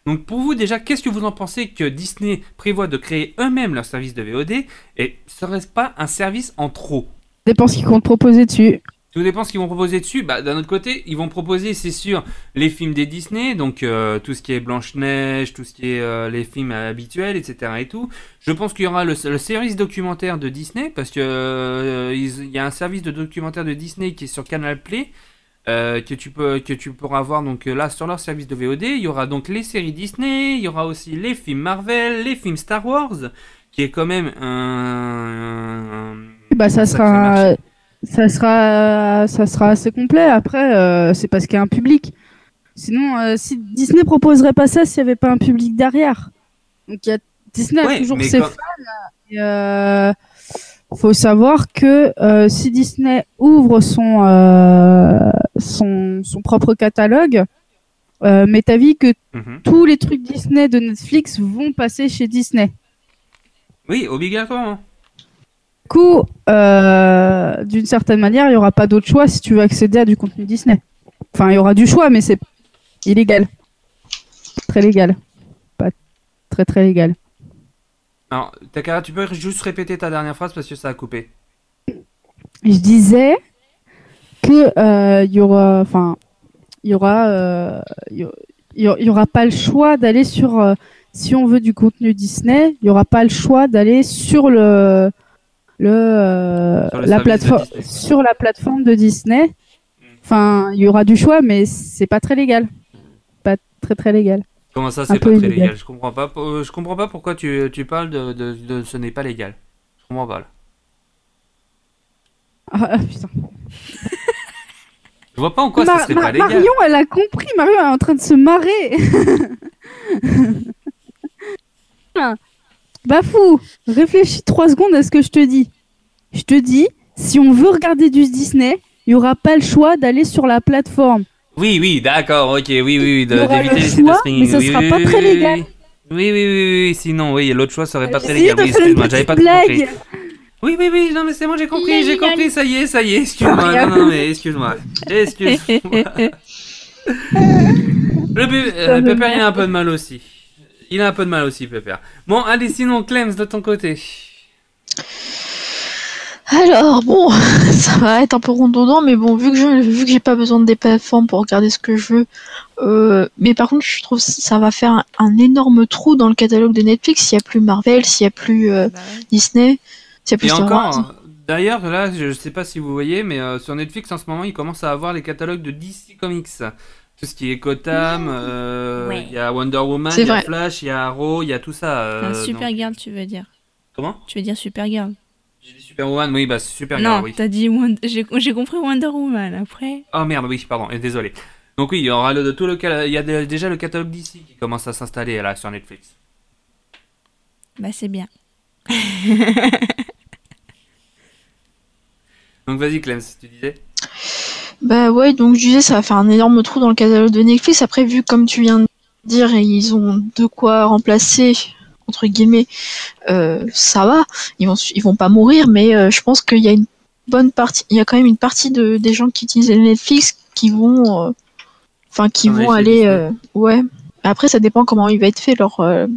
Speaker 5: Donc pour vous déjà, qu'est-ce que vous en pensez que Disney prévoit de créer eux-mêmes leur service de VOD et serait-ce pas un service en trop?
Speaker 9: Dépend ce qu'ils comptent proposer dessus.
Speaker 5: Tout dépend ce qu'ils vont proposer dessus. Bah, d'un autre côté, ils vont proposer, c'est sûr, les films des Disney, donc euh, tout ce qui est Blanche-Neige, tout ce qui est euh, les films habituels, etc. et tout. Je pense qu'il y aura le, le service documentaire de Disney, parce que euh, il y a un service de documentaire de Disney qui est sur Canal Play. euh, que tu peux que tu pourras voir donc là sur leur service de VOD il y aura donc les séries Disney il y aura aussi les films Marvel les films Star Wars qui est quand même un, un-
Speaker 9: Bah, ça
Speaker 5: un
Speaker 9: sera,
Speaker 5: marché.
Speaker 9: Ça sera, ça sera assez complet. Après, euh, c'est parce qu'il y a un public. Sinon, euh, si Disney proposerait pas ça, s'il y avait pas un public derrière. Donc, il y a Disney a toujours ses
Speaker 5: quand-
Speaker 9: fans. Et, euh, faut savoir que euh, si Disney ouvre son, euh, son, son propre catalogue, euh, m'est avis que
Speaker 5: Mhm.
Speaker 9: tous les trucs Disney de Netflix vont passer chez Disney.
Speaker 5: oui obligatoirement
Speaker 9: coup, euh, d'une certaine manière, il n'y aura pas d'autre choix si tu veux accéder à du contenu Disney. Enfin, il y aura du choix, mais c'est illégal. Très légal. Pas très très légal.
Speaker 5: Alors, Takara, tu peux juste répéter ta dernière phrase parce que ça a coupé.
Speaker 9: Je disais que euh, il y aura, enfin, il y aura, euh, il y aura- il y aura- il y aura pas le choix d'aller sur, euh, si on veut du contenu Disney, il y aura pas le choix d'aller sur le, le, euh,
Speaker 5: Sur
Speaker 9: la plateforme, sur la plateforme de Disney. Enfin, il y aura du choix, mais c'est pas très légal. Pas très très légal.
Speaker 5: Comment ça, c'est pas très
Speaker 9: illégal.
Speaker 5: légal? Je comprends pas. euh, Je comprends pas pourquoi tu, tu parles de, de, de ce n'est pas légal. Je comprends pas là.
Speaker 9: Ah, ah, putain.
Speaker 5: Je vois pas en quoi
Speaker 9: Mar-
Speaker 5: ça serait
Speaker 9: Mar-
Speaker 5: pas légal.
Speaker 9: Marion, elle a compris. Marion elle est en train de se marrer. Bafou, réfléchis trois secondes à ce que je te dis. Je te dis, si on veut regarder du Disney, il n'y aura pas le choix d'aller sur la plateforme.
Speaker 5: Oui, oui, d'accord, ok, oui, oui, oui, de-
Speaker 9: Il y aura
Speaker 5: d'éviter
Speaker 9: le
Speaker 5: les sites de
Speaker 9: choix,
Speaker 5: streaming.
Speaker 9: mais ça
Speaker 5: oui,
Speaker 9: sera
Speaker 5: oui,
Speaker 9: pas très légal.
Speaker 5: Oui, oui, oui, oui, oui, sinon, oui, l'autre choix serait pas très légal. Oui, excuse-moi, j'avais pas compris. Oui, oui, oui, non, mais c'est bon, j'ai compris, j'ai compris, ça y est, ça y est, excuse-moi, non, non, mais excuse-moi, excuse-moi. Le Pé- euh, Pépère, il a un peu de mal aussi. Il a un peu de mal aussi, Pépère. Bon, allez, sinon, Clems, de ton côté.
Speaker 6: Alors bon, ça va être un peu redondant, mais bon, vu que je, vu que j'ai pas besoin de des plateformes pour regarder ce que je veux, euh, mais par contre, je trouve que ça va faire un, un énorme trou dans le catalogue de Netflix s'il y a plus Marvel, s'il y a plus euh,
Speaker 7: Bah ouais.
Speaker 6: Disney, s'il y a plus
Speaker 5: Et
Speaker 6: Star Wars.
Speaker 5: encore, d'ailleurs, là, je sais pas si vous voyez, mais euh, sur Netflix en ce moment, ils commencent à avoir les catalogues de DC Comics. Tout ce qui est Gotham, euh, il
Speaker 7: Ouais.
Speaker 5: y a Wonder Woman, il y a
Speaker 6: vrai.
Speaker 5: Flash, il y a Arrow, il y a tout ça. euh,
Speaker 7: Un
Speaker 5: donc-
Speaker 7: Supergirl, tu veux dire
Speaker 5: Comment?
Speaker 7: Tu veux dire Supergirl
Speaker 5: J'ai dit Superwoman, oui, bah Supergirl,
Speaker 7: Non,
Speaker 5: oui.
Speaker 7: t'as dit Wonder... j'ai j'ai compris Wonder Woman après.
Speaker 5: Oh merde, oui, pardon, euh, désolé. Donc oui, il y aura le, de tout le il y a déjà le catalogue DC qui commence à s'installer là sur Netflix.
Speaker 7: Bah c'est bien.
Speaker 5: Donc vas-y Clem, tu disais
Speaker 6: Bah ouais, donc je disais, ça va faire un énorme trou dans le catalogue de Netflix. Après, vu comme tu viens de dire, ils ont de quoi remplacer, entre guillemets, euh, ça va. Ils vont, ils vont pas mourir, mais euh, je pense qu'il y a une bonne partie, il y a quand même une partie de, des gens qui utilisent Netflix qui vont, euh, enfin, qui
Speaker 5: Ah ouais,
Speaker 6: vont aller, euh, ouais. Après, ça dépend comment il va être fait leur, euh,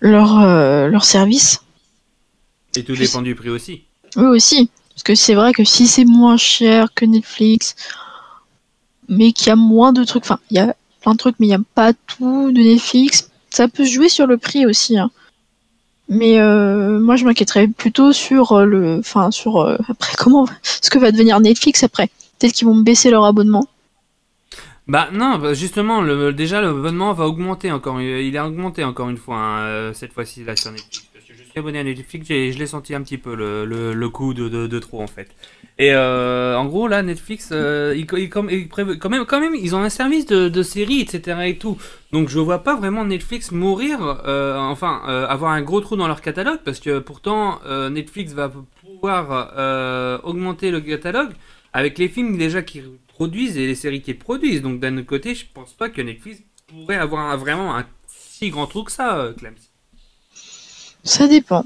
Speaker 6: leur, euh, leur service.
Speaker 5: Et tout dépend du prix aussi.
Speaker 6: Oui aussi. Parce que c'est vrai que si c'est moins cher que Netflix, mais qu'il y a moins de trucs, enfin, il y a plein de trucs, mais il n'y a pas tout de Netflix, ça peut se jouer sur le prix aussi. hein. Mais euh, moi, je m'inquiéterais plutôt sur euh, le, enfin, sur euh, après comment, ce que va devenir Netflix après. Peut-être qu'ils vont baisser leur abonnement.
Speaker 5: Bah non, bah, justement, le, déjà l'abonnement va augmenter encore. Il a augmenté encore une fois hein, euh, cette fois-ci là sur Netflix. Suis abonné à Netflix, je l'ai senti un petit peu le, le, le coup de, de, de trop en fait. Et euh, en gros là, Netflix, euh, ils, ils, quand même, quand même, ils ont un service de, de séries, etc. et tout. Donc je vois pas vraiment Netflix mourir, euh, enfin avoir un gros trou dans leur catalogue, parce que pourtant Netflix va pouvoir augmenter le catalogue avec les films déjà qu'ils produisent et les séries qu'ils produisent. Donc d'un autre côté, je pense pas que Netflix pourrait avoir vraiment un si grand trou que ça, euh, Clem.
Speaker 6: Ça dépend.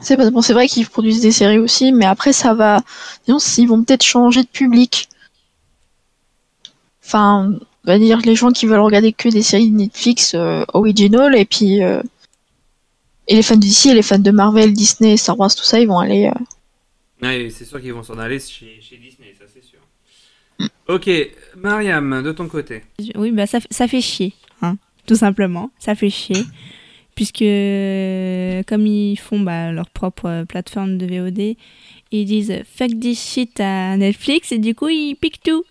Speaker 6: C'est pas bon, c'est vrai qu'ils produisent des séries aussi, mais après ça va. Disons, ils vont peut-être changer de public. Enfin, on va dire les gens qui veulent regarder que des séries de Netflix euh, original et puis euh, et les fans de DC et les fans de Marvel, Disney, Star Wars, tout ça, ils vont aller. euh,
Speaker 5: Ouais, c'est sûr qu'ils vont s'en aller chez, chez Disney, ça c'est sûr. Ok, Mariam, de ton côté.
Speaker 7: Oui, bah ça, ça fait chier, hein, tout simplement. Ça fait chier. Puisque, euh, comme ils font bah, leur propre euh, plateforme de VOD, ils disent fuck this shit à Netflix et du coup ils piquent tout.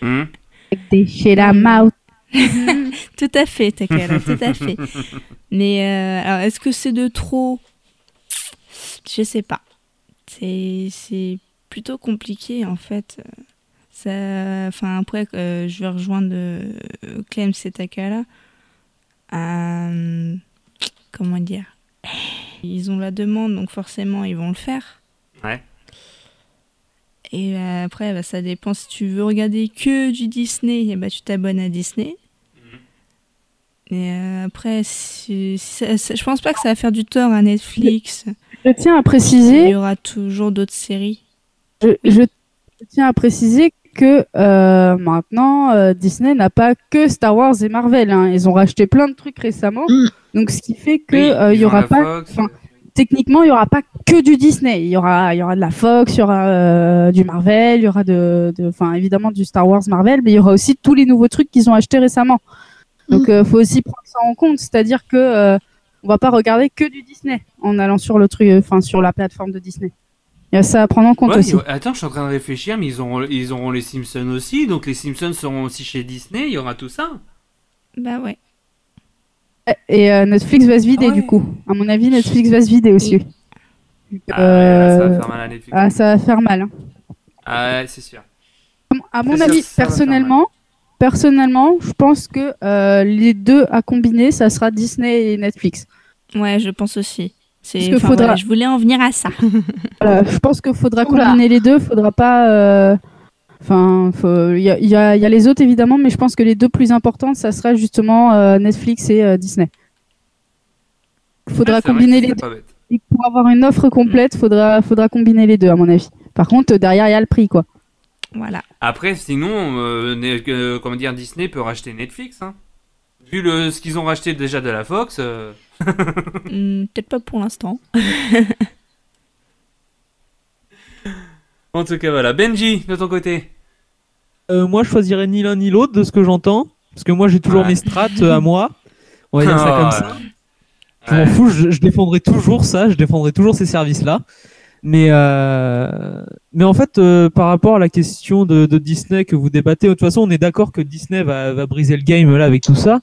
Speaker 5: Hmm
Speaker 9: Déchez la mouth.
Speaker 7: tout à fait, Takara, tout à fait. Mais euh, alors, est-ce que c'est de trop? Je sais pas. C'est c'est plutôt compliqué en fait. Ça, enfin après, euh, je vais rejoindre euh, Clem et Takara. Euh, comment dire Ils ont la demande, donc forcément ils vont le faire.
Speaker 5: Ouais.
Speaker 7: Et euh, après, bah, ça dépend si tu veux regarder que du Disney, et bah, tu t'abonnes à Disney. Et euh, après, si, si ça- ça- je pense pas que ça va faire du tort à Netflix.
Speaker 9: Je tiens à
Speaker 7: Il
Speaker 9: préciser,
Speaker 7: y aura toujours d'autres séries.
Speaker 9: je, je tiens à préciser que euh, maintenant euh, Disney n'a pas que Star Wars et Marvel. hein. Ils ont racheté plein de trucs récemment,
Speaker 6: Mm.
Speaker 9: donc ce qui fait que
Speaker 5: Oui,
Speaker 9: euh, il y aura pas. Techniquement, il y aura pas que du Disney. Il y aura, il y aura de la Fox, il y aura euh, du Marvel, il y aura de, de- enfin évidemment du Star Wars Marvel, mais il y aura aussi tous les nouveaux trucs qu'ils ont achetés récemment. Donc, euh, faut aussi prendre ça en compte, c'est-à-dire que euh, on va pas regarder que du Disney en allant sur le truc, enfin sur la plateforme de Disney. Il y a ça à prendre en compte
Speaker 5: Ouais,
Speaker 9: aussi.
Speaker 5: a- Attends, je suis en train de réfléchir, mais ils auront, ils auront les Simpsons aussi, donc les Simpsons seront aussi chez Disney, il y aura tout ça.
Speaker 7: Bah ouais.
Speaker 9: Et euh, Netflix va se vider
Speaker 5: Ah ouais.
Speaker 9: du coup. À mon avis, Netflix va se vider aussi.
Speaker 5: Ah, ouais, là, ça va faire mal à Netflix.
Speaker 9: ah, ça va faire mal. hein.
Speaker 5: Ah, ouais, c'est sûr.
Speaker 9: À mon avis, personnellement, personnellement, je pense que euh, les deux à combiner, ça sera Disney et Netflix.
Speaker 7: Ouais, je pense aussi. C'est,
Speaker 9: faudra-
Speaker 7: voilà, je voulais en venir à ça.
Speaker 9: Voilà, je pense qu'il faudra combiner les deux. Faudra pas. euh, Enfin, faut- il y, a, y y les autres évidemment, mais je pense que les deux plus importantes, ça sera justement euh, Netflix et euh, Disney. Il faudra combiner les deux. Et pour avoir une offre complète, faudra, faudra combiner les deux, à mon avis. Par contre, derrière, il y a le prix, quoi.
Speaker 7: Voilà.
Speaker 5: Après, sinon, euh, euh, comment dire, Disney peut racheter Netflix. Hein. Vu le, ce qu'ils ont racheté déjà de la Fox.
Speaker 7: Hmm, Peut-être pas pour l'instant.
Speaker 5: En tout cas, voilà. Benji, de ton côté.
Speaker 8: Euh, moi, je choisirais ni l'un ni l'autre de ce que j'entends. Parce que moi, j'ai toujours
Speaker 5: Ouais.
Speaker 8: mes strats euh, à moi. On va dire ça comme ça. Je m'en fous, je, je défendrai toujours ça, je défendrai toujours ces services-là. Mais, euh, mais en fait, euh, par rapport à la question de, de Disney que vous débattez, de toute façon, on est d'accord que Disney va, va briser le game là avec tout ça.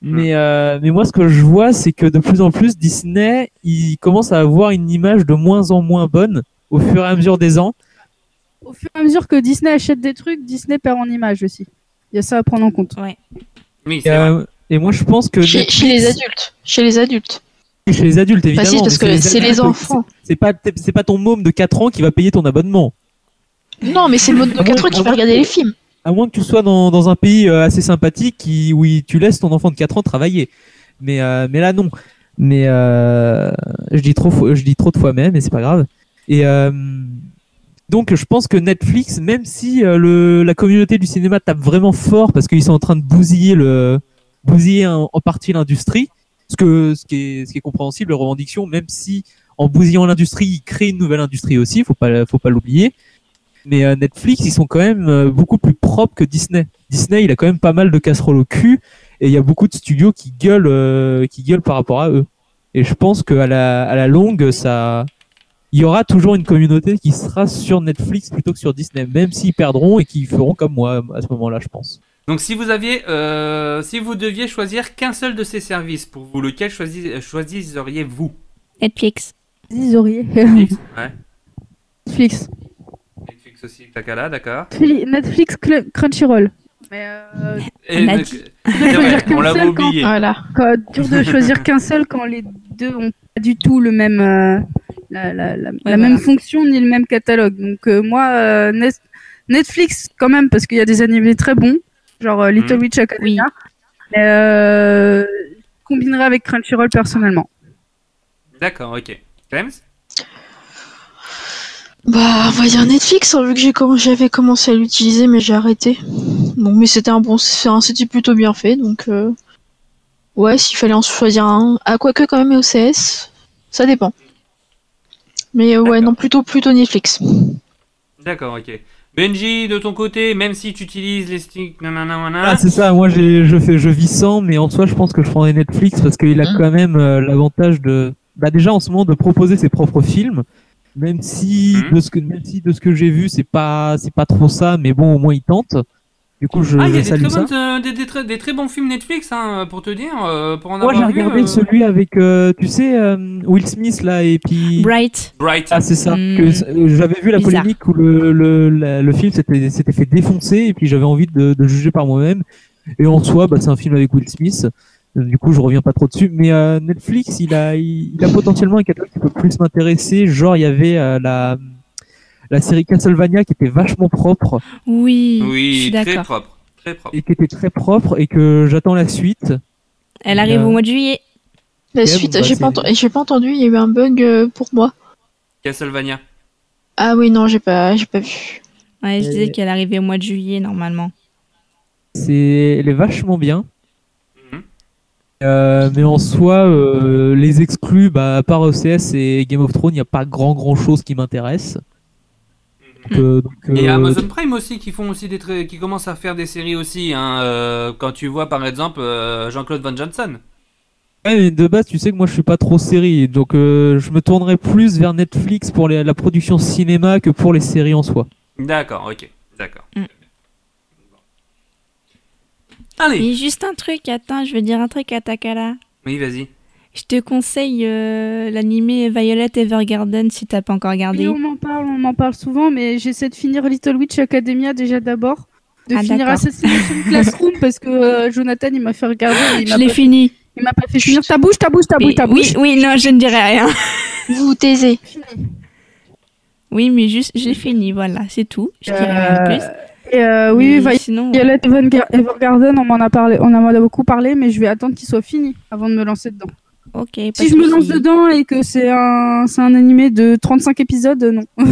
Speaker 8: Mais, euh, mais moi, ce que je vois, c'est que de plus en plus, Disney, il commence à avoir une image de moins en moins bonne au fur et à mesure des ans.
Speaker 9: Au fur et à mesure que Disney achète des trucs, Disney perd en image aussi. Il y a ça à prendre en compte.
Speaker 7: Ouais.
Speaker 5: Oui,
Speaker 8: Et, euh, et moi, je pense que
Speaker 6: Chez, chez les adultes. Chez les adultes.
Speaker 8: chez les adultes,
Speaker 6: Enfin,
Speaker 8: évidemment.
Speaker 6: si, parce que c'est les enfants.
Speaker 8: c'est- pas, c'est pas ton môme de 4 ans qui va payer ton abonnement.
Speaker 6: Non, mais c'est le mode de
Speaker 8: Ah
Speaker 6: 4
Speaker 8: ouais,
Speaker 6: ans qui
Speaker 8: ah
Speaker 6: va regarder les films.
Speaker 8: À moins que tu sois dans, dans un pays euh, assez sympathique qui, où tu laisses ton enfant de 4 ans travailler. Mais, euh, mais là, non. Mais euh, je, dis trop, je dis trop de fois même, et c'est pas grave. Et donc, je pense que Netflix, même si le, la communauté du cinéma tape vraiment fort parce qu'ils sont en train de bousiller, le, bousiller en, partie l'industrie, Ce ce qui est ce qui est compréhensible, leur revendication, même si en bousillant l'industrie, ils créent une nouvelle industrie aussi, faut pas faut pas l'oublier. Mais euh, Netflix, ils sont quand même euh, beaucoup plus propres que Disney. Disney, il a quand même pas mal de casseroles au cul et il y a beaucoup de studios qui gueulent euh, qui gueulent par rapport à eux. Et je pense qu'à la à la longue, ça il y aura toujours une communauté qui sera sur Netflix plutôt que sur Disney, même s'ils perdront et qu'ils feront comme moi à ce moment-là, je pense.
Speaker 5: Donc si vous aviez, euh, si vous deviez choisir qu'un seul de ces services pour vous, lequel choisi- choisisseriez-vous
Speaker 7: Netflix.
Speaker 5: Netflix Ouais.
Speaker 9: Netflix.
Speaker 5: Netflix aussi, Takala, d'accord.
Speaker 9: Fli- Netflix Cl- Crunchyroll. Mais euh,
Speaker 5: Et
Speaker 7: On
Speaker 5: vrai, on l'avait
Speaker 9: Seul quand-
Speaker 5: oublié.
Speaker 6: Voilà.
Speaker 9: quand, dur de choisir qu'un seul quand les deux ont pas du tout le même euh, la, la, la, la
Speaker 7: voilà.
Speaker 9: même fonction ni le même catalogue. Donc euh, moi euh, Net- Netflix quand même parce qu'il y a des animés très bons, genre euh, Little
Speaker 5: Mhm.
Speaker 9: Witch Academia. Euh, je combinerai avec Crunchyroll personnellement.
Speaker 5: D'accord, ok. James?
Speaker 6: Bah, on va dire Netflix, hein, vu que j'ai comm- j'avais commencé à l'utiliser, mais j'ai arrêté. Bon, mais c'était un bon, c'était plutôt bien fait, donc euh, ouais, s'il fallait en choisir un, ah quoique quand même OCS, ça dépend. Mais euh, ouais, non, plutôt plutôt Netflix.
Speaker 5: D'accord, ok. Benji, de ton côté, même si tu utilises les sticks, nanana, nanana,
Speaker 8: Ah, c'est ça. Moi, j'ai, je fais, je vis sans, mais en soi, je pense que je prendrais Netflix parce qu'il a
Speaker 6: Mhm.
Speaker 8: quand même euh, l'avantage de, bah, déjà en ce moment de proposer ses propres films, même si
Speaker 5: Mhm.
Speaker 8: de ce que, même si de ce que j'ai vu, c'est pas, c'est pas trop ça, mais bon, au moins il tente. Du coup, je,
Speaker 5: Ah, il y a des très,
Speaker 8: ça.
Speaker 5: bonnes, euh, des, des très, des très bons films Netflix, hein, pour te dire, euh, pour en
Speaker 8: Moi, j'ai regardé
Speaker 5: euh,
Speaker 8: celui avec, euh, tu sais, euh, Will Smith là, et puis.
Speaker 7: Bright.
Speaker 5: Bright.
Speaker 8: Ah, c'est ça.
Speaker 7: Hmm.
Speaker 8: Que, j'avais vu la
Speaker 7: Bizarre.
Speaker 8: polémique où le, le, la- le film s'était, s'était fait défoncer et puis j'avais envie de, de juger par moi-même. Et en soi, bah, c'est un film avec Will Smith. Du coup, je reviens pas trop dessus. Mais euh, Netflix, il a, il, il a potentiellement un catalogue qui peut plus m'intéresser. Genre, il y avait euh, la, la série Castlevania qui était vachement propre
Speaker 7: Oui, je
Speaker 5: Oui,
Speaker 7: suis
Speaker 5: très propre. Très propre.
Speaker 8: et qui était très propre et que j'attends la suite.
Speaker 7: Elle arrive
Speaker 8: Euh,
Speaker 7: au mois de juillet.
Speaker 6: La suite,
Speaker 8: bon, bah,
Speaker 6: j'ai pas, enten- j'ai pas entendu, il y a eu un bug euh, pour moi.
Speaker 5: Castlevania.
Speaker 6: Ah oui, non, j'ai pas, j'ai pas vu.
Speaker 7: Ouais, je
Speaker 8: Euh,
Speaker 7: disais qu'elle arrivait au mois de juillet normalement.
Speaker 8: C'est, elle est vachement bien.
Speaker 5: Mhm.
Speaker 8: Euh, mais en soi, euh, les exclus, bah, à part OCS et Game of Thrones, il n'y a pas grand grand chose qui m'intéresse. Donc, euh,
Speaker 5: Et il y a
Speaker 8: euh,
Speaker 5: Amazon Prime aussi qui font aussi des tra- qui commencent à faire des séries aussi. Hein, euh, quand tu vois par exemple euh, Jean-Claude Van Johnson.
Speaker 8: ouais, mais de base, tu sais que moi je suis pas trop série, donc euh, je me tournerai plus vers Netflix pour les- la production cinéma que pour les séries en soi.
Speaker 5: D'accord, ok, d'accord.
Speaker 7: Mm.
Speaker 5: Allez,
Speaker 7: Mais juste un truc, attends, je veux dire un truc à Takala.
Speaker 5: oui, vas-y.
Speaker 7: Je te conseille euh, l'animé Violet Evergarden si t'as pas encore regardé.
Speaker 9: Oui, on m'en parle, on m'en parle souvent, mais j'essaie de finir Little Witch Academia déjà d'abord. De
Speaker 7: Ah,
Speaker 9: finir. Assassination Classroom parce que euh, Jonathan il m'a fait regarder. Il
Speaker 7: Je l'ai fini.
Speaker 9: il m'a pas fait finir. Ta bouche, ta bouche, ta bouche, ta
Speaker 7: oui,
Speaker 9: bouche.
Speaker 7: oui, non, je ne dirai rien.
Speaker 6: Vous vous taisez.
Speaker 7: Oui, mais juste, j'ai fini, voilà, c'est tout. Je dirai rien de plus.
Speaker 9: Et euh, oui,
Speaker 7: Mais sinon,
Speaker 9: Violet Evergar- Evergarden, on m'en a parlé, on en a beaucoup parlé, mais je vais attendre qu'il soit fini avant de me lancer dedans.
Speaker 7: ok.
Speaker 9: Si je me lance dedans et que c'est un, c'est un animé de 35 épisodes, non.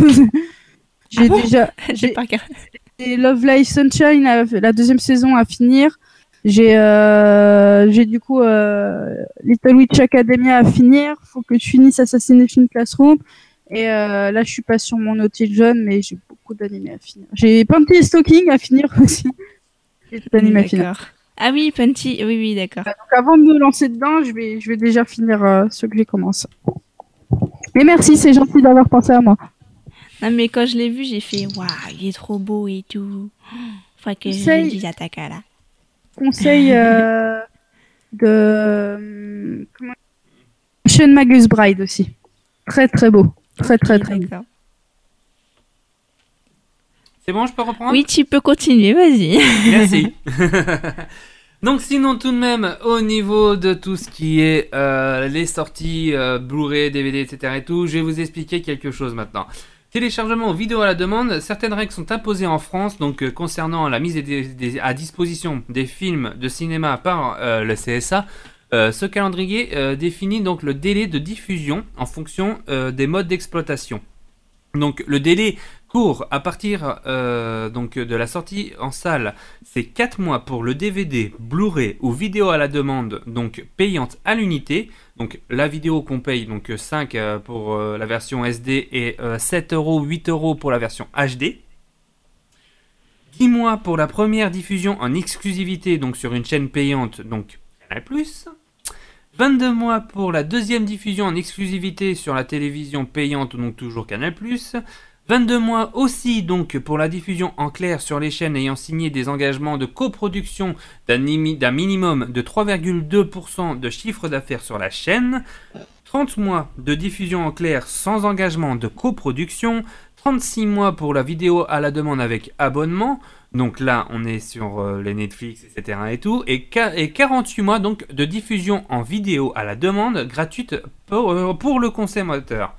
Speaker 9: j'ai
Speaker 7: Ah bon
Speaker 9: déjà,
Speaker 7: J'ai pas regardé.
Speaker 9: Love Live Sunshine, la deuxième saison à finir. J'ai, euh, j'ai du coup euh, Little Witch Academia à finir. Faut que je finisse Assassination Classroom. Et euh, là, je suis pas sur mon Naughty John, mais j'ai beaucoup d'animés à finir. J'ai Panty Stalking à finir aussi. J'ai tout d'animés à finir.
Speaker 7: Ah oui, Punty, oui, oui, d'accord.
Speaker 9: Donc avant de me lancer dedans, je vais, je vais déjà finir euh, ce que j'ai commencé. Mais merci, c'est gentil d'avoir pensé à moi.
Speaker 7: Non, mais quand je l'ai vu, j'ai fait Waouh, il est trop beau et tout. Faut que je
Speaker 9: Essaye.
Speaker 7: le dise à Takala.
Speaker 9: Conseil euh, de comment... Sean Magus Bride aussi. Très très beau. Très très très
Speaker 7: d'accord.
Speaker 5: C'est bon, je peux reprendre?
Speaker 7: Oui, tu peux continuer, vas-y.
Speaker 5: Merci. Donc sinon tout de même au niveau de tout ce qui est euh, les sorties euh, Blu-ray, DVD, etc. et tout, je vais vous expliquer quelque chose maintenant. Téléchargement vidéo à la demande, certaines règles sont imposées en France, donc euh, concernant la mise des- des- à disposition des films de cinéma par euh, le CSA. Euh, ce calendrier euh, définit donc le délai de diffusion en fonction euh, des modes d'exploitation. Donc le délai court à partir de la sortie en salle. C'est 4 mois pour le DVD, Blu-ray ou vidéo à la demande, donc payante à l'unité. Donc la vidéo qu'on paye, donc 5 euh, pour la version SD et euh, 7 euros, 8 euros pour la version HD. 10 mois pour la première diffusion en exclusivité, donc sur une chaîne payante, Canal+. 22 mois pour la deuxième diffusion en exclusivité sur la télévision payante, donc toujours Canal+. 22 mois aussi donc pour la diffusion en clair sur les chaînes ayant signé des engagements de coproduction d'un minimum de 3,2% de chiffre d'affaires sur la chaîne. 30 mois de diffusion en clair sans engagement de coproduction. 36 mois pour la vidéo à la demande avec abonnement. Donc là, on est sur euh, les Netflix, etc. et tout. Et, qua- et 48 mois donc de diffusion en vidéo à la demande gratuite pour, euh, pour le consommateur.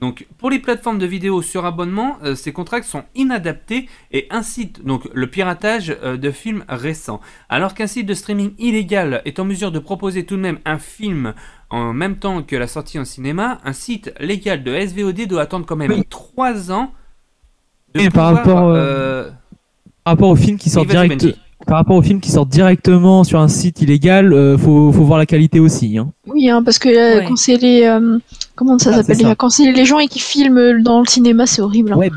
Speaker 5: Donc pour les plateformes de vidéo sur abonnement, euh, ces contrats sont inadaptés et incitent donc le piratage de films récents. Alors qu'un site de streaming illégal est en mesure de proposer tout de même un film en même temps que la sortie en cinéma, un site légal de SVOD doit attendre quand même 3 ans de
Speaker 8: Et par rapport, Par rapport aux films qui sortent
Speaker 5: Oui,
Speaker 8: direct, par rapport aux films qui sortent directement sur un site illégal, euh, faut, faut voir la qualité aussi. Hein.
Speaker 6: Oui, hein, parce que euh,
Speaker 7: Ouais.
Speaker 6: quand c'est les. euh, comment ça
Speaker 8: Ah,
Speaker 6: s'appelle déjà Quand c'est les gens et qui filment dans le cinéma, c'est horrible. hein.
Speaker 8: Web.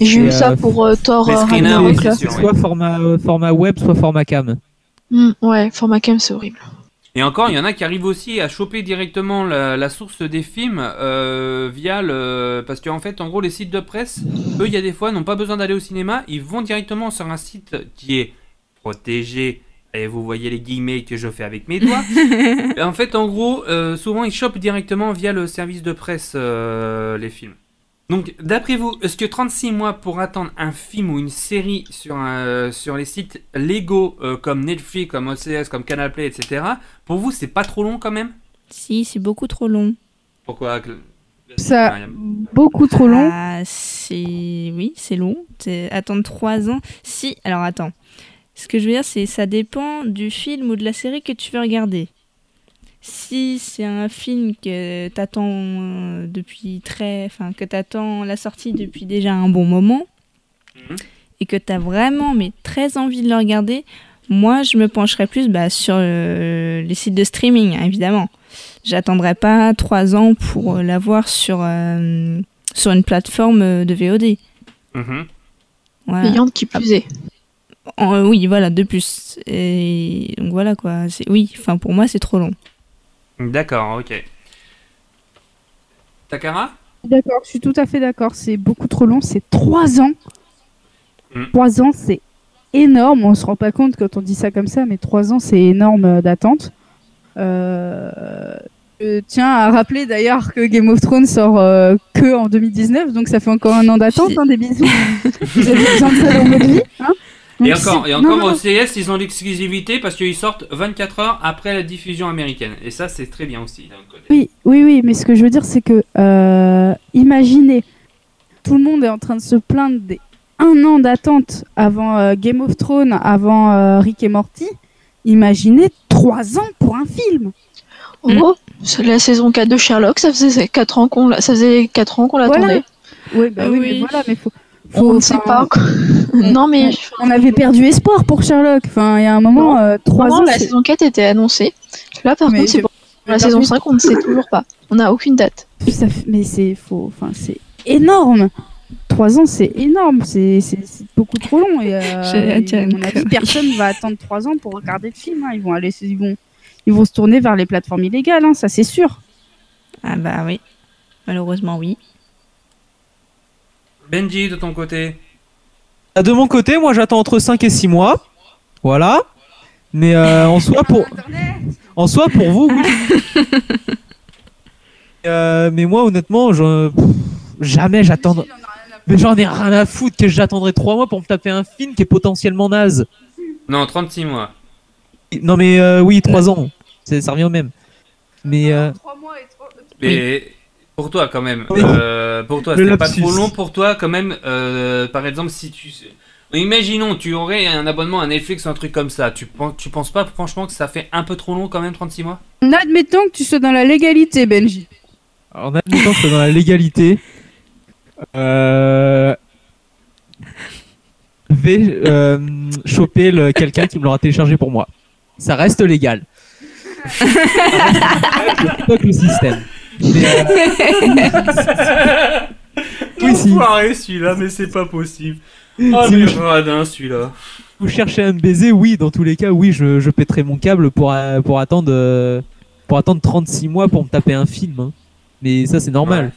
Speaker 6: J'ai eu ça
Speaker 8: euh,
Speaker 6: pour euh, Thor Ragnarok,
Speaker 8: Soit format, format web, soit format cam.
Speaker 6: Hmm, ouais, format cam, c'est horrible.
Speaker 5: Et encore, il y en a qui arrivent aussi à choper directement la, la source des films euh, via le... Parce qu'en fait, en gros, les sites de presse, eux, il y a des fois, n'ont pas besoin d'aller au cinéma, ils vont directement sur un site qui est protégé. Et vous voyez les guillemets que je fais avec mes doigts. En fait, en gros, euh, souvent, ils chopent directement via le service de presse euh, les films. Donc, d'après vous, est-ce que 36 mois pour attendre un film ou une série sur, un- sur les sites légaux euh, comme Netflix, comme OCS, comme Canal Play, etc., pour vous, c'est pas trop long quand même?
Speaker 7: Si, c'est beaucoup trop long.
Speaker 5: Pourquoi
Speaker 9: Ça, beaucoup trop long.
Speaker 7: Ah, c'est oui, c'est long. C'est- Attendre trois ans. Si, alors attends. Ce que je veux dire, c'est ça dépend du film ou de la série que tu veux regarder. Si c'est un film que t'attends euh, depuis très, enfin que t'attends la sortie depuis déjà un bon moment
Speaker 5: Mhm.
Speaker 7: et que t'as vraiment mais très envie de le regarder, moi je me pencherais plus bah, sur euh, les sites de streaming, évidemment. J'attendrai pas trois ans pour euh, l'avoir sur euh, sur une plateforme de VOD. Voilà.
Speaker 6: Payante qui plus est.
Speaker 7: En- euh, oui, voilà, de plus. Et donc voilà quoi. C'est oui. Enfin pour moi c'est trop long.
Speaker 5: D'accord, ok. Takara
Speaker 9: D'accord, je suis tout à fait d'accord. C'est beaucoup trop long. C'est trois ans.
Speaker 5: Mm.
Speaker 9: Trois ans, c'est énorme. On se rend pas compte quand on dit ça comme ça, mais trois ans, c'est énorme euh, d'attente. Euh, je tiens à rappeler d'ailleurs que Game of Thrones sort euh, que en 2019, donc ça fait encore un an d'attente. hein, des bisous. Vous avez besoin de ça dans votre vie. Hein
Speaker 5: Et encore, et encore
Speaker 9: non,
Speaker 5: au CS, ils ont l'exclusivité parce qu'ils sortent 24 heures après la diffusion américaine. Et ça, c'est très bien aussi côté.
Speaker 9: Oui, oui, oui, mais ce que je veux dire, c'est que euh, imaginez, tout le monde est en train de se plaindre des un an d'attente avant euh, Game of Thrones, avant euh, Rick et Morty. Imaginez trois ans pour un film.
Speaker 6: Oh, c'est la saison 4 de Sherlock, ça faisait 4 ans qu'on l'a- ça faisait 4 ans qu'on l'attendait.
Speaker 9: Oui, bah
Speaker 7: Ah
Speaker 9: oui,
Speaker 7: oui.
Speaker 9: mais voilà, mais faut.
Speaker 6: On ne sait pas. quoi. non, mais
Speaker 9: On avait perdu espoir pour Sherlock. Enfin, il y a un moment, euh, ans.
Speaker 6: la saison 4 était annoncée. Là, par
Speaker 9: Mais
Speaker 6: contre, c'est pour la saison 5, on ne sait toujours pas. On n'a aucune date.
Speaker 9: Ça fait- mais c'est faux. Enfin, c'est énorme. Trois ans, c'est énorme. C'est beaucoup trop long. Et, euh, et à mon avis, personne va attendre trois ans pour regarder le film. hein. Ils vont aller, ils vont, ils vont se tourner vers les plateformes illégales. hein, ça, c'est sûr.
Speaker 7: Ah bah oui. Malheureusement oui.
Speaker 5: Benji, de ton côté
Speaker 8: Ah, De mon côté, moi j'attends entre 5 et 6 mois. Voilà. Mais euh, en soi pour en soi pour vous oui. Euh, mais moi honnêtement, je... pff, jamais j'attends mais j'en ai rien à foutre que j'attendrai 3 mois pour me taper un film qui est potentiellement naze.
Speaker 5: Non, 36 mois.
Speaker 8: Non mais euh, oui, 3 ans. C'est- Ça revient au même. Mais euh,
Speaker 5: Mais pour toi, quand même.
Speaker 8: Oui.
Speaker 5: euh, pour toi, c'est pas trop long pour toi, quand même. euh, par exemple, si tu. Imaginons, tu aurais un abonnement à Netflix ou un truc comme ça. Tu, penses- tu penses pas, franchement, que ça fait un peu trop long, quand même, 36 mois?
Speaker 9: Admettons que tu sois dans la légalité, Benji.
Speaker 8: en admettant que c'est dans la légalité, euh, vais euh, choper le- quelqu'un qui me l'aura téléchargé pour moi. Ça reste légal. Ça reste je le système. Mais, euh, Oui, si.
Speaker 5: Celui-là, mais c'est pas possible. Oh,
Speaker 8: Si
Speaker 5: mais
Speaker 8: vous-
Speaker 5: radin celui-là.
Speaker 8: vous cherchez à me baiser, oui, dans tous les cas, oui, je, je pèterai mon câble pour, euh, pour, attendre, euh, pour attendre 36 mois pour me taper un film. hein. Mais ça, c'est normal.
Speaker 5: Ouais.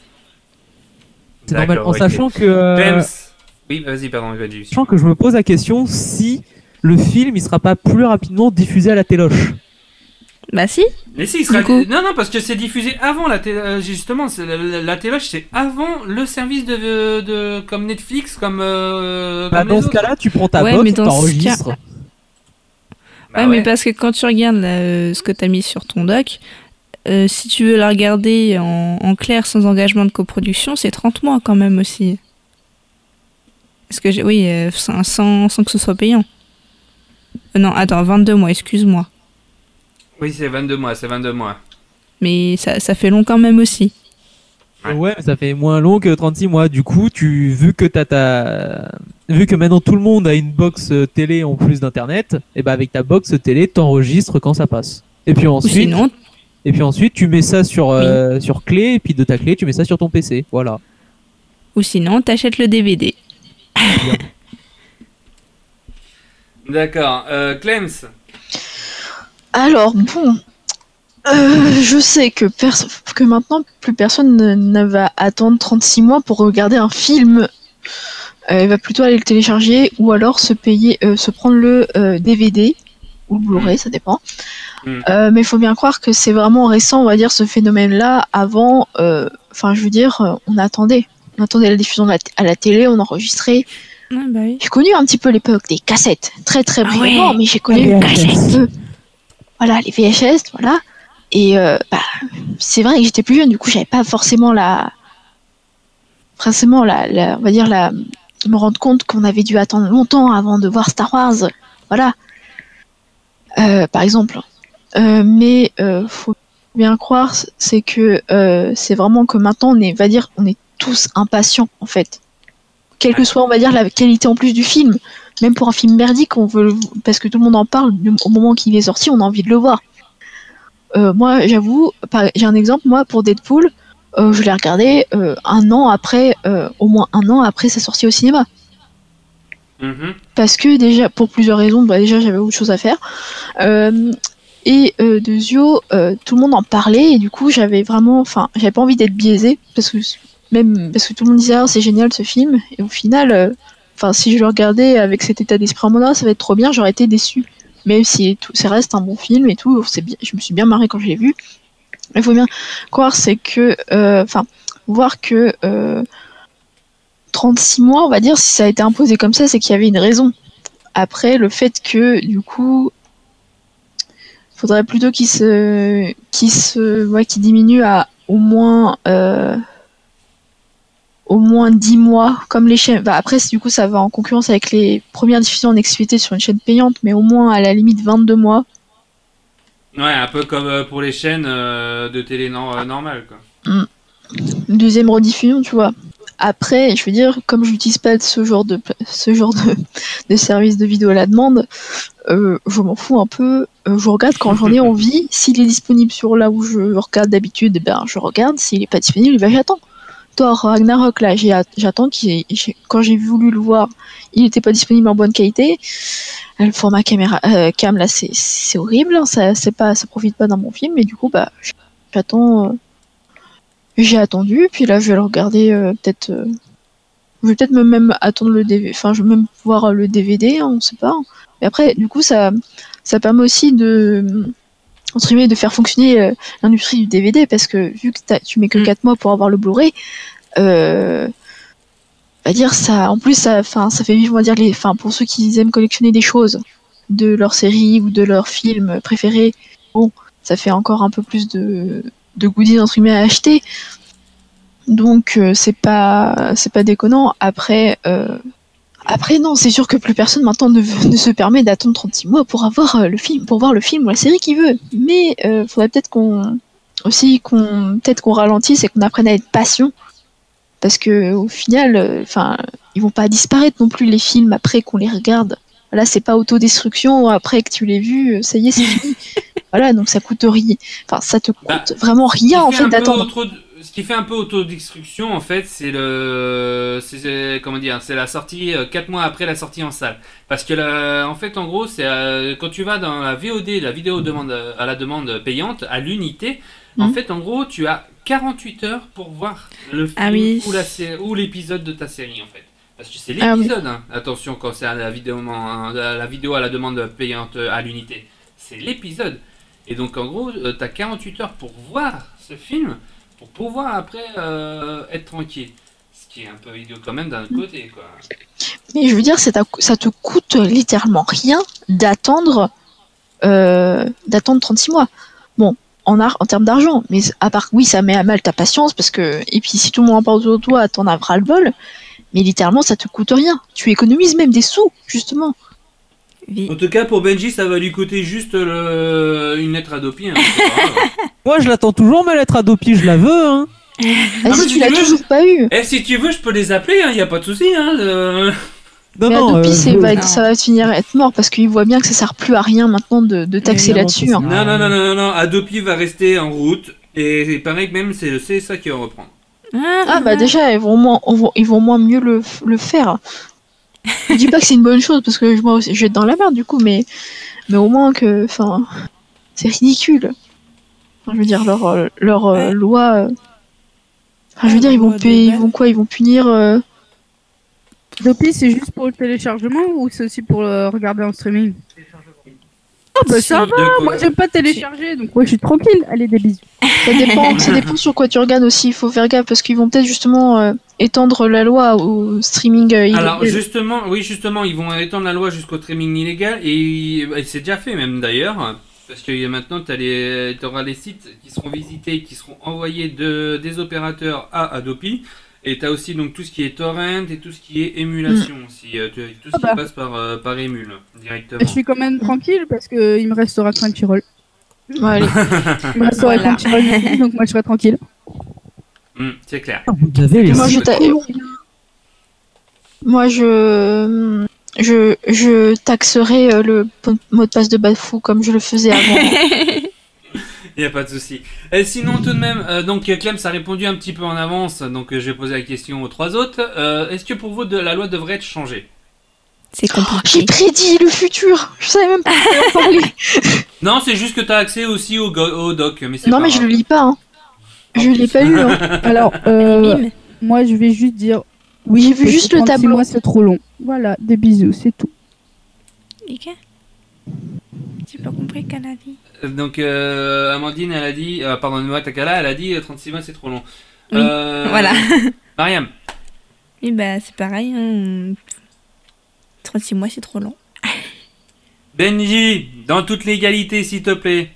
Speaker 8: C'est normal. En sachant que. euh,
Speaker 5: James. Oui, vas-y, pardon, vas-y.
Speaker 8: sachant que je me pose la question si le film il sera pas plus rapidement diffusé à la téloche.
Speaker 7: Bah si.
Speaker 5: Mais si, il sera. Non, non, parce que c'est diffusé avant la télé. euh, Justement, la, la, la téloche, c'est avant le service de, de. comme Netflix, comme. euh,
Speaker 8: Bah,
Speaker 5: comme
Speaker 8: dans ce cas-là, tu prends ta
Speaker 7: Ouais,
Speaker 8: box,
Speaker 7: mais dans ce
Speaker 8: t'enregistres.
Speaker 5: Bah
Speaker 7: ouais, mais parce que quand tu regardes là, euh, ce que t'as mis sur ton doc, euh, si tu veux la regarder en, en clair sans engagement de coproduction, c'est 30 mois quand même aussi. Parce que j'ai, oui, euh, sans, sans, sans que ce soit payant. Euh, non, attends, 22 mois, excuse-moi.
Speaker 5: Oui, c'est 22 mois, c'est 22 mois.
Speaker 7: Mais ça, ça fait long quand même aussi.
Speaker 5: Ouais.
Speaker 8: Ouais, mais ça fait moins long que 36 mois. Du coup, tu vu que t'as ta vu que maintenant tout le monde a une box euh, télé en plus d'internet, et ben avec ta box télé, t'enregistres quand ça passe. Et puis ensuite,
Speaker 7: sinon,
Speaker 8: et puis ensuite, tu mets ça sur euh, sur clé, et puis de ta clé, tu mets ça sur ton PC. Voilà.
Speaker 7: ou sinon t'achètes le DVD.
Speaker 5: D'accord. Euh, Clems.
Speaker 6: Alors, bon. Euh, je sais que, maintenant, plus personne ne, ne va attendre 36 mois pour regarder un film. Euh, il va plutôt aller le télécharger ou alors se payer, euh, se prendre le euh, DVD ou le Blu-ray, ça dépend.
Speaker 5: Mm.
Speaker 6: Euh, mais il faut bien croire que c'est vraiment récent, on va dire, ce phénomène-là. Avant, euh, enfin, je veux dire, on attendait. On attendait la diffusion la à la télé, on enregistrait.
Speaker 7: Ouais, bah oui.
Speaker 6: J'ai connu un petit peu l'époque des cassettes, très très
Speaker 7: Ah
Speaker 6: brièvement,
Speaker 7: ouais.
Speaker 6: mais j'ai connu
Speaker 9: Les
Speaker 6: un
Speaker 9: VHS.
Speaker 6: Voilà, les VHS, voilà. Et euh, bah, c'est vrai que j'étais plus jeune, du coup, j'avais pas forcément la. Forcément, la, la- on va dire, la, me rendre compte qu'on avait dû attendre longtemps avant de voir Star Wars. Voilà. Euh, par exemple. Euh, mais euh, faut bien croire, c'est que c'est vraiment que maintenant, on est, va dire, on est tous impatients, en fait. Quelle que soit, on va dire, la qualité en plus du film. Même pour un film merdique, on veut, parce que tout le monde en parle, au moment qu'il est sorti, on a envie de le voir. Euh, moi, j'avoue, j'ai un exemple, moi, pour Deadpool, euh, je l'ai regardé euh, un an après, au moins un an après sa sortie au cinéma.
Speaker 5: Mhm.
Speaker 6: Parce que déjà, pour plusieurs raisons, bah déjà j'avais autre chose à faire. Et de Zio, tout le monde en parlait et du coup j'avais vraiment, enfin, j'avais pas envie d'être biaisée parce que même parce que tout le monde disait ah, c'est génial ce film et au final, enfin si je le regardais avec cet état d'esprit en mode Ah, ça va être trop bien, j'aurais été déçue. Même si tout, ça reste un bon film et tout, c'est bien, je me suis bien marrée quand je l'ai vu. Il faut bien croire c'est que, euh, enfin, voir que euh, 36 mois, on va dire, si ça a été imposé comme ça, c'est qu'il y avait une raison. Après, le fait que, du coup, faudrait plutôt qu'il se, qu'il se, ouais, qu'il diminue à au moins, euh, au moins 10 mois, comme les chaînes. Bah, après, du coup, ça va en concurrence avec les premières diffusions en exclusivité sur une chaîne payante, mais au moins à la limite 22 mois.
Speaker 5: Ouais, un peu comme euh, pour les chaînes euh, de télé nor- euh, normales, quoi.
Speaker 6: Une deuxième rediffusion, tu vois. Après, je veux dire, comme je n'utilise pas ce genre de ce genre de, de service de vidéo à la demande, euh, je m'en fous un peu. Euh, je regarde quand j'en ai envie. S'il est disponible sur là où je regarde d'habitude, eh ben je regarde. S'il n'est pas disponible, eh ben j'attends. Ragnarok, là, j'attends qu'il quand j'ai voulu le voir, il n'était pas disponible en bonne qualité. Euh, Le format caméra euh, cam là, c'est horrible. hein, Ça c'est ça profite pas d'un bon film. Mais du coup, bah j'attends. euh, j'ai attendu, puis là je vais le regarder peut-être. je vais peut-être me même attendre le DVD, enfin je vais même voir le DVD, hein, on sait pas. Mais après, du coup, ça, ça permet aussi de, de faire fonctionner euh, l'industrie du DVD parce que vu que tu mets que
Speaker 7: Mm.
Speaker 6: 4 mois pour avoir le Blu-ray, euh, on va dire ça, en plus ça, enfin ça fait vivre, on va dire les, enfin pour ceux qui aiment collectionner des choses de leur série ou de leur film préféré, bon, ça fait encore un peu plus de de goodies entre guillemets à acheter. Donc euh, c'est pas c'est pas déconnant. Après euh, après non, c'est sûr que plus personne maintenant ne, ne se permet d'attendre 36 mois pour avoir euh, le film pour voir le film ou la série qu'il veut. Mais euh, faudrait peut-être qu'on aussi qu'on peut-être qu'on ralentisse et qu'on apprenne à être patient Parce que au final, euh, enfin, ils vont pas disparaître non plus les films après qu'on les regarde. Là, c'est pas autodestruction après que tu l'aies vu, ça y est, c'est fini. voilà, donc ça coûte rien. Enfin, ça te coûte
Speaker 5: Bah,
Speaker 6: vraiment rien en fait d'attendre.
Speaker 5: Ce qui fait un peu autodestruction, en fait, c'est le, c'est- c'est comment dire, c'est la sortie 4 mois après la sortie en salle. Parce que la- en fait, en gros, c'est euh, quand tu vas dans la VOD, la vidéo demande euh, à la demande payante, à l'unité. En
Speaker 6: Mhm.
Speaker 5: fait, en gros, tu as 48 heures pour voir le film
Speaker 7: Ah oui.
Speaker 5: ou la ou l'épisode de ta série, en fait. Parce que c'est
Speaker 6: Ah oui.
Speaker 5: l'épisode. hein. Attention, quand c'est à la vidéo, hein, la vidéo à la demande payante euh, à l'unité, c'est l'épisode. Et donc, en gros, tu as 48 heures pour voir ce film, pour pouvoir après euh, être tranquille. Ce qui est un peu idiot quand même d'un autre côté, quoi.
Speaker 6: Mais je veux dire, c'est à- ça te coûte littéralement rien d'attendre euh, d'attendre 36 mois. Bon, en, ar- en termes d'argent, mais à part oui, ça met à mal ta patience parce que et puis si tout le monde en parle autour de toi, t'en as ras le bol. Mais littéralement, ça te coûte rien. Tu économises même des sous, justement.
Speaker 5: En tout cas, pour Benji, ça va lui coûter juste le... une lettre Adopi. Hein, grave.
Speaker 8: Moi, je l'attends toujours, ma lettre Adopi, je la veux. Hein.
Speaker 6: Ah,
Speaker 5: mais
Speaker 6: si
Speaker 5: si
Speaker 6: tu l'as toujours pas eu.
Speaker 5: Eh, si tu veux, je peux les appeler, il n'y a pas de souci. Hein, euh.
Speaker 8: Non,
Speaker 6: mais
Speaker 8: non,
Speaker 6: Adopi,
Speaker 8: euh,
Speaker 6: c'est-
Speaker 8: je-
Speaker 6: va être- ça va finir à être mort parce qu'ils voient bien que ça sert plus à rien maintenant de, de taxer là-dessus. hein.
Speaker 5: Non, non, non, non, non, Adopi va rester en route. Et il paraît que même c'est le CSA qui va reprendre.
Speaker 6: Ah bah déjà ils vont moins, on va- ils vont moins mieux le, le faire. Je dis pas que c'est une bonne chose parce que moi aussi je vais être dans la merde du coup mais mais au moins que enfin c'est ridicule. Enfin, je veux dire leur euh, euh, loi. euh, Enfin, je veux dire ils vont payer, ils vont quoi ils vont punir. euh,
Speaker 9: c'est juste pour le téléchargement ou c'est aussi pour le regarder en streaming? Ah bah ça va, moi j'aime pas télécharger, donc ouais, je suis tranquille. Allez, des bisous.
Speaker 6: Ça dépend ça dépend sur quoi tu regardes aussi. Il faut faire gaffe parce qu'ils vont peut-être justement euh, étendre la loi au streaming. euh,
Speaker 5: Alors
Speaker 6: illégal.
Speaker 5: justement, oui justement, ils vont étendre la loi jusqu'au streaming illégal et, et c'est déjà fait même d'ailleurs. Parce que maintenant, tu auras les sites qui seront visités, qui seront envoyés de, des opérateurs à Adopi. Et tu as aussi donc tout ce qui est torrent et tout ce qui est émulation aussi. euh, tout ce
Speaker 9: Ah bah.
Speaker 5: qui passe par, euh, par émule directement.
Speaker 9: Je suis quand même tranquille parce que il me restera Crunchyroll.
Speaker 6: Ouais, allez.
Speaker 9: Il me restera
Speaker 7: Voilà.
Speaker 9: Crunchyroll donc moi je serai tranquille.
Speaker 5: Hmm, c'est clair.
Speaker 8: Vous avez les
Speaker 6: Moi, je Moi, je, je, je taxerai euh, le mot de passe de Bafou comme je le faisais avant.
Speaker 5: Il n'y a pas de souci. Et sinon, tout de même, euh, donc Clem a répondu un petit peu en avance, donc euh, je vais poser la question aux trois autres. Euh, Est-ce que pour vous, de, la loi devrait être changée?
Speaker 7: C'est
Speaker 6: J'ai
Speaker 7: compliqué.
Speaker 6: prédit le futur. Je savais même pas parler.
Speaker 5: Non, c'est juste que tu as accès aussi au, go- au doc, mais c'est
Speaker 6: Non,
Speaker 5: pas
Speaker 6: mais je le lis pas. Hein. Je l'ai pas lu. Hein.
Speaker 9: Alors, euh, moi je vais juste dire oui,
Speaker 6: J'ai vu juste le
Speaker 9: 36
Speaker 6: tableau.
Speaker 9: mois c'est trop long. Voilà, des bisous, c'est tout.
Speaker 7: Ok. J'ai pas compris qu'elle a dit.
Speaker 5: Euh, Donc, euh, Amandine, elle a dit, euh, pardonne-moi, Takala, elle a dit euh, 36 mois, c'est trop long.
Speaker 7: Oui,
Speaker 5: Euh,
Speaker 7: Voilà.
Speaker 5: Mariam,
Speaker 7: Oui, bah c'est pareil. hein. 36 mois, c'est trop long.
Speaker 5: Benji, dans toute légalité, s'il te plaît.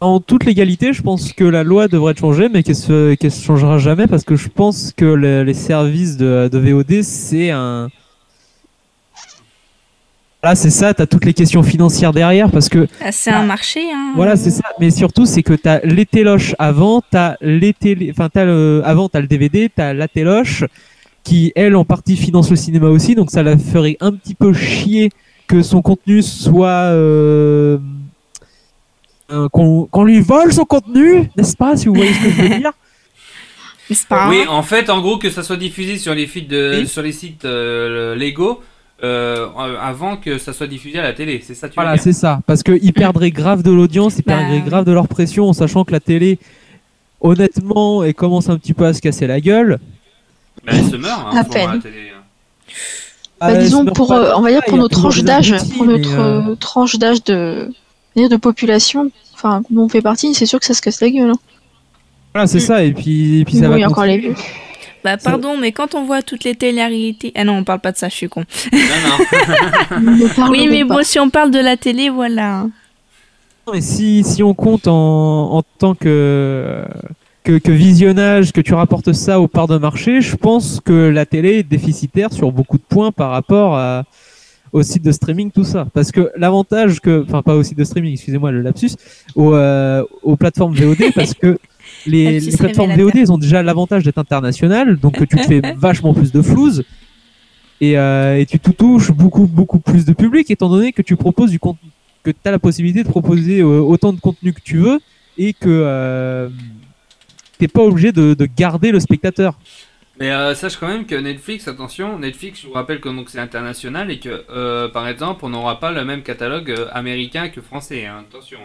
Speaker 8: En toute légalité, je pense que la loi devrait être changée, mais qu'elle se, qu'elle se changera jamais parce que je pense que le- les services de, de VOD, c'est un. Là, c'est ça, t'as toutes les questions financières derrière parce que
Speaker 7: Ah, c'est un marché. Hein.
Speaker 8: Voilà, c'est ça. Mais surtout, c'est que t'as les téloches avant, t'as les télé, enfin t'as le, avant t'as le DVD, t'as la téloche qui elle en partie finance le cinéma aussi, donc ça la ferait un petit peu chier que son contenu soit euh, euh, qu'on lui vole son contenu, n'est-ce pas Si vous voyez ce que je veux dire?
Speaker 7: Pas?
Speaker 5: Oui, en fait, en gros, que ça soit diffusé sur les, feeds de,
Speaker 8: Oui.
Speaker 5: sur les sites euh, Lego euh, avant que ça soit diffusé à la télé. C'est ça, tu
Speaker 8: Voilà, c'est ça. Parce qu'ils perdraient grave de l'audience, ils
Speaker 7: Bah,
Speaker 8: perdraient
Speaker 7: oui.
Speaker 8: grave de leur pression, en sachant que la télé, honnêtement, elle commence un petit peu à se casser la gueule.
Speaker 5: Bah, elle se meurt hein,
Speaker 6: À peine.
Speaker 5: la télé.
Speaker 6: Bah,
Speaker 8: Euh,
Speaker 6: disons pour, euh, on va dire pour
Speaker 8: a
Speaker 6: notre
Speaker 8: toujours
Speaker 6: tranche
Speaker 8: des
Speaker 6: d'âge, pour notre
Speaker 8: euh,
Speaker 6: euh, tranche d'âge de, dire de population, enfin dont on fait partie, c'est sûr que ça se casse la gueule. Hein.
Speaker 8: Voilà, c'est ça. Et puis, et puis ça
Speaker 6: Bon,
Speaker 8: va
Speaker 6: il y a encore les
Speaker 8: continuer.
Speaker 7: Bah pardon, mais quand on voit toutes les télé-réalités... Ah non, on parle pas de ça, je suis con.
Speaker 5: Non, non.
Speaker 7: Oui, mais
Speaker 6: pas.
Speaker 7: bon, si on parle de la télé, voilà.
Speaker 8: Non, mais si, si on compte en, en tant que, que, que visionnage, que tu rapportes ça aux parts de marché, je pense que la télé est déficitaire sur beaucoup de points par rapport à, au site de streaming, tout ça. Parce que l'avantage que, enfin pas au site de streaming, excusez-moi le lapsus, aux, euh, aux plateformes VOD, parce que les, plateformes. VOD elles ont déjà l'avantage d'être internationales, donc tu te fais vachement plus de flouze et, euh, et tu touches beaucoup beaucoup plus de public étant donné que tu proposes du contenu, que tu as la possibilité de proposer euh, autant de contenu que tu veux et que euh, t'es pas obligé de, de garder le spectateur.
Speaker 5: Mais euh, sache quand même que Netflix, attention, Netflix, je vous rappelle que donc c'est international et que euh, par exemple, on n'aura pas le même catalogue américain que français. hein, attention.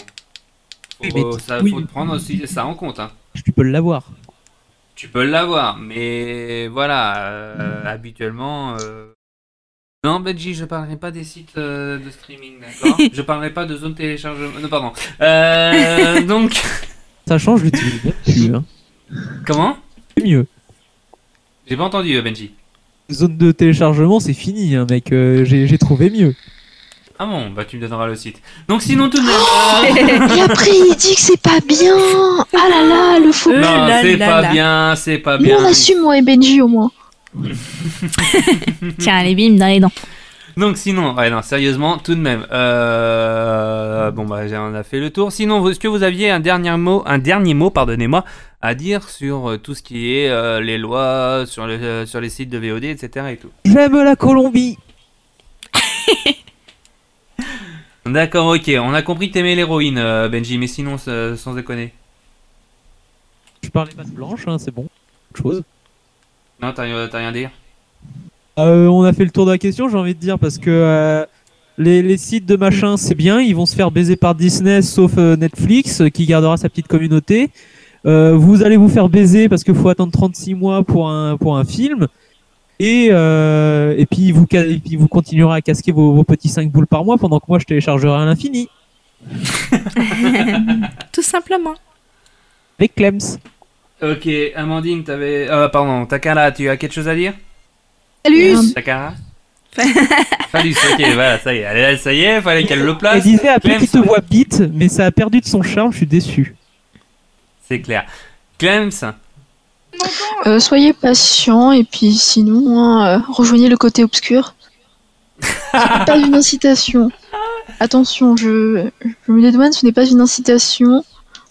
Speaker 5: Faut,
Speaker 8: Oui, mais-
Speaker 5: ça,
Speaker 8: oui.
Speaker 5: faut prendre aussi ça en compte. hein.
Speaker 8: Tu peux l'avoir.
Speaker 5: Tu peux l'avoir, mais voilà, euh, habituellement. euh, Non, Benji, je parlerai pas des sites euh, de streaming, d'accord Je parlerai pas de zone téléchargement. Non, pardon. Euh, donc,
Speaker 8: Ça change, plus. Hein.
Speaker 5: comment
Speaker 8: C'est mieux.
Speaker 5: J'ai pas entendu, Benji.
Speaker 8: Zone de téléchargement, c'est fini, hein, mec. euh, j'ai trouvé mieux.
Speaker 5: Ah bon, bah tu me donneras le site. Donc sinon tout de même. euh,
Speaker 6: Et après, il dit que c'est pas bien. Ah là là, le faux.
Speaker 7: Euh,
Speaker 5: Non, c'est pas
Speaker 7: là.
Speaker 5: bien, c'est pas bien.
Speaker 6: on assume, moi et Benji au moins.
Speaker 7: Tiens, allez, bim, dans les dents.
Speaker 5: Donc sinon, ouais, non, sérieusement, tout de même. Euh... Bon bah, j'ai- on a fait le tour. Sinon, vous- est-ce que vous aviez un dernier mot, un dernier mot, pardonnez-moi, à dire sur tout ce qui est euh, les lois, sur, le, sur les sites de VOD, etc. et tout?
Speaker 8: J'aime la Colombie.
Speaker 5: D'accord, ok. On a compris que t'aimais l'héroïne, euh, Benji, mais sinon, sans sans déconner.
Speaker 8: Je parlais pas de blanche, hein, c'est bon. Autre chose.
Speaker 5: Non, t'as rien à dire.
Speaker 8: Euh, on a fait le tour de la question, j'ai envie de dire, parce que euh, les, les sites de machin, c'est bien, ils vont se faire baiser par Disney, sauf Netflix, qui gardera sa petite communauté. Vous allez vous faire baiser parce qu'il faut attendre 36 mois pour un, pour un film. Et, euh, et, puis vous, et puis vous continuerez à casquer vos, vos petits 5 boules par mois pendant que moi je téléchargerai à l'infini.
Speaker 7: Tout simplement.
Speaker 8: Avec Clems.
Speaker 5: Ok, Amandine, t'avais... Euh, pardon, Takara, tu as quelque chose à dire?
Speaker 6: Salut
Speaker 5: Takara? Salut, ok, voilà, ça y est, allez, ça y est, fallait qu'elle le
Speaker 8: Elle
Speaker 5: place.
Speaker 8: disait à
Speaker 5: Clems,
Speaker 8: petite voix bite, mais ça a perdu de son charme, je suis déçu.
Speaker 5: C'est clair. Clems,
Speaker 6: Euh, soyez patient et puis sinon, hein, euh, rejoignez le côté obscur. C'est pas une incitation. Attention, je, je me dédouane, ce n'est pas une incitation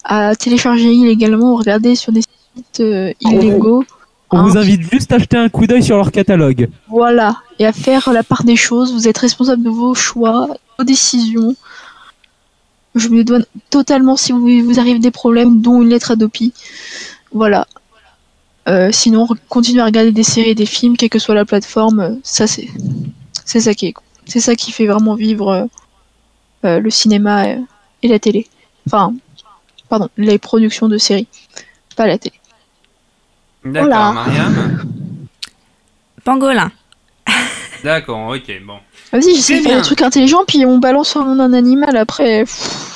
Speaker 6: à télécharger illégalement ou regarder sur des sites euh, illégaux.
Speaker 8: On
Speaker 6: Hein.
Speaker 8: vous invite juste à jeter un coup d'œil sur leur catalogue.
Speaker 6: Voilà, et à faire la part des choses. Vous êtes responsable de vos choix, de vos décisions. Je me dédouane totalement si vous, vous arrive des problèmes, dont une lettre Adopi. Voilà. Euh, sinon, continuez à regarder des séries et des films, quelle que soit la plateforme. euh, Ça, c'est, c'est ça qui est, c'est ça qui fait vraiment vivre euh, le cinéma et la télé. Enfin, pardon, les productions de séries, pas la télé.
Speaker 5: d'accord,
Speaker 6: Voilà.
Speaker 5: Mariam.
Speaker 7: Pangolin.
Speaker 5: D'accord, ok, bon.
Speaker 6: Vas-y, j'essaie de faire
Speaker 5: bien.
Speaker 6: des trucs intelligents, puis on balance un nom d'un animal après. pff.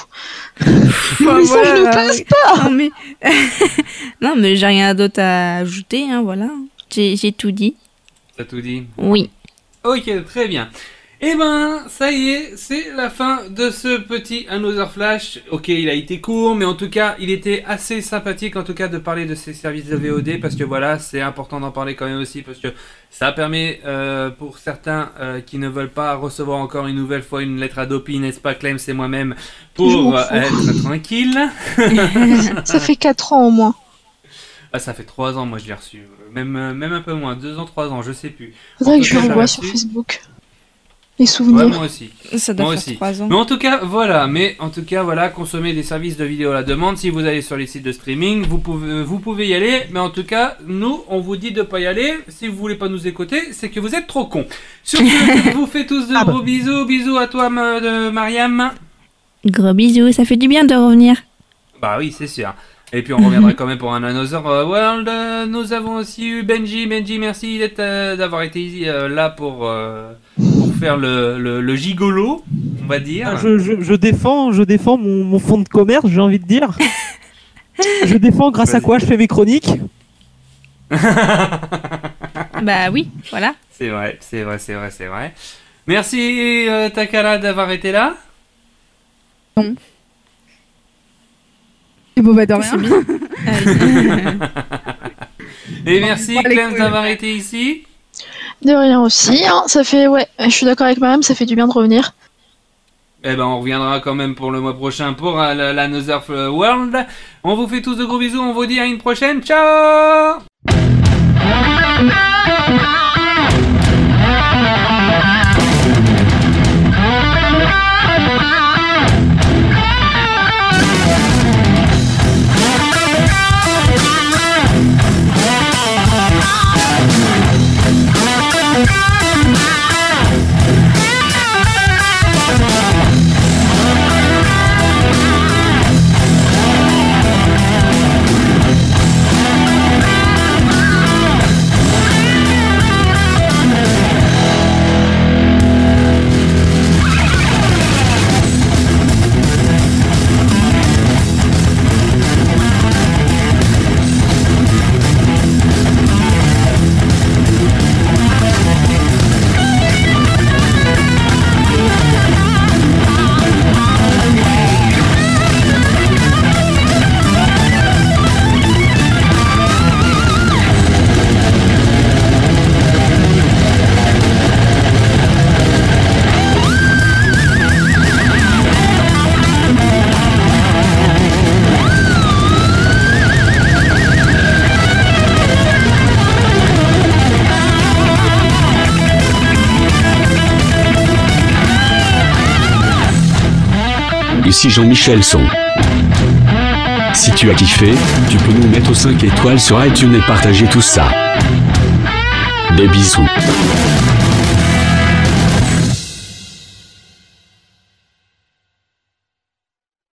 Speaker 7: Bah,
Speaker 6: mais ça, je ne passe pas
Speaker 7: Non, mais, non, mais j'ai rien d'autre à ajouter, hein, voilà. J'ai j'ai tout dit.
Speaker 5: T'as tout dit
Speaker 7: Oui.
Speaker 5: Ok, très bien. Eh ben, ça y est, c'est la fin de ce petit Another Flash. Ok, il a été court, mais en tout cas, il était assez sympathique, en tout cas, de parler de ces services de VOD, parce que voilà, c'est important d'en parler quand même aussi, parce que ça permet, euh, pour certains euh, qui ne veulent pas recevoir encore une nouvelle fois une lettre Adopi, n'est-ce pas, Clem, c'est moi-même, pour euh, être tranquille.
Speaker 6: Ça fait 4 ans au moins.
Speaker 5: Ah, ça fait 3 ans, moi, je l'ai reçu. Même, même un peu moins, 2 ans, 3 ans, je sais plus.
Speaker 6: Faudrait que je
Speaker 5: là-dessus-
Speaker 6: sur Facebook. Les
Speaker 5: Ouais,
Speaker 6: souvenirs.
Speaker 5: moi aussi.
Speaker 7: Ça doit
Speaker 5: Moi
Speaker 7: faire
Speaker 5: aussi.
Speaker 7: trois ans.
Speaker 5: Mais en tout cas, voilà. Mais en tout cas, voilà, consommer des services de vidéo à la demande. Si vous allez sur les sites de streaming, vous pouvez, vous pouvez y aller. Mais en tout cas, nous, on vous dit de pas y aller. Si vous voulez pas nous écouter, c'est que vous êtes trop cons. Sur ce, je vous fais tous de
Speaker 8: Ah
Speaker 5: gros bisous. Bisous à toi, ma- de Mariam.
Speaker 7: Gros bisous, ça fait du bien de revenir.
Speaker 5: Bah oui, c'est sûr. Et puis on reviendra quand même pour un Another euh, World. Euh, Nous avons aussi eu Benji. Benji, merci euh, d'avoir été euh, là pour, euh, pour faire le, le, le gigolo, on va dire.
Speaker 8: Ah, Je, je, je défends, je défends mon, mon fonds de commerce, j'ai envie de dire. je défends grâce à quoi je fais mes chroniques?
Speaker 7: bah oui, voilà.
Speaker 5: C'est vrai, c'est vrai, c'est vrai, c'est vrai. Merci euh, Takara d'avoir été là.
Speaker 9: Et bon, bah, de rien.
Speaker 7: bien.
Speaker 5: Et merci Clem d'avoir été ici.
Speaker 6: De rien aussi. hein. Ça fait, ouais, je suis d'accord avec Mariam, ça fait du bien de revenir.
Speaker 5: Eh ben, on reviendra quand même pour le mois prochain pour euh, la- l'Another World. On vous fait tous de gros bisous. On vous dit à une prochaine. Ciao
Speaker 3: Ici Jean-Michel Son. Si tu as kiffé, tu peux nous mettre 5 étoiles sur iTunes et partager tout ça. Des bisous.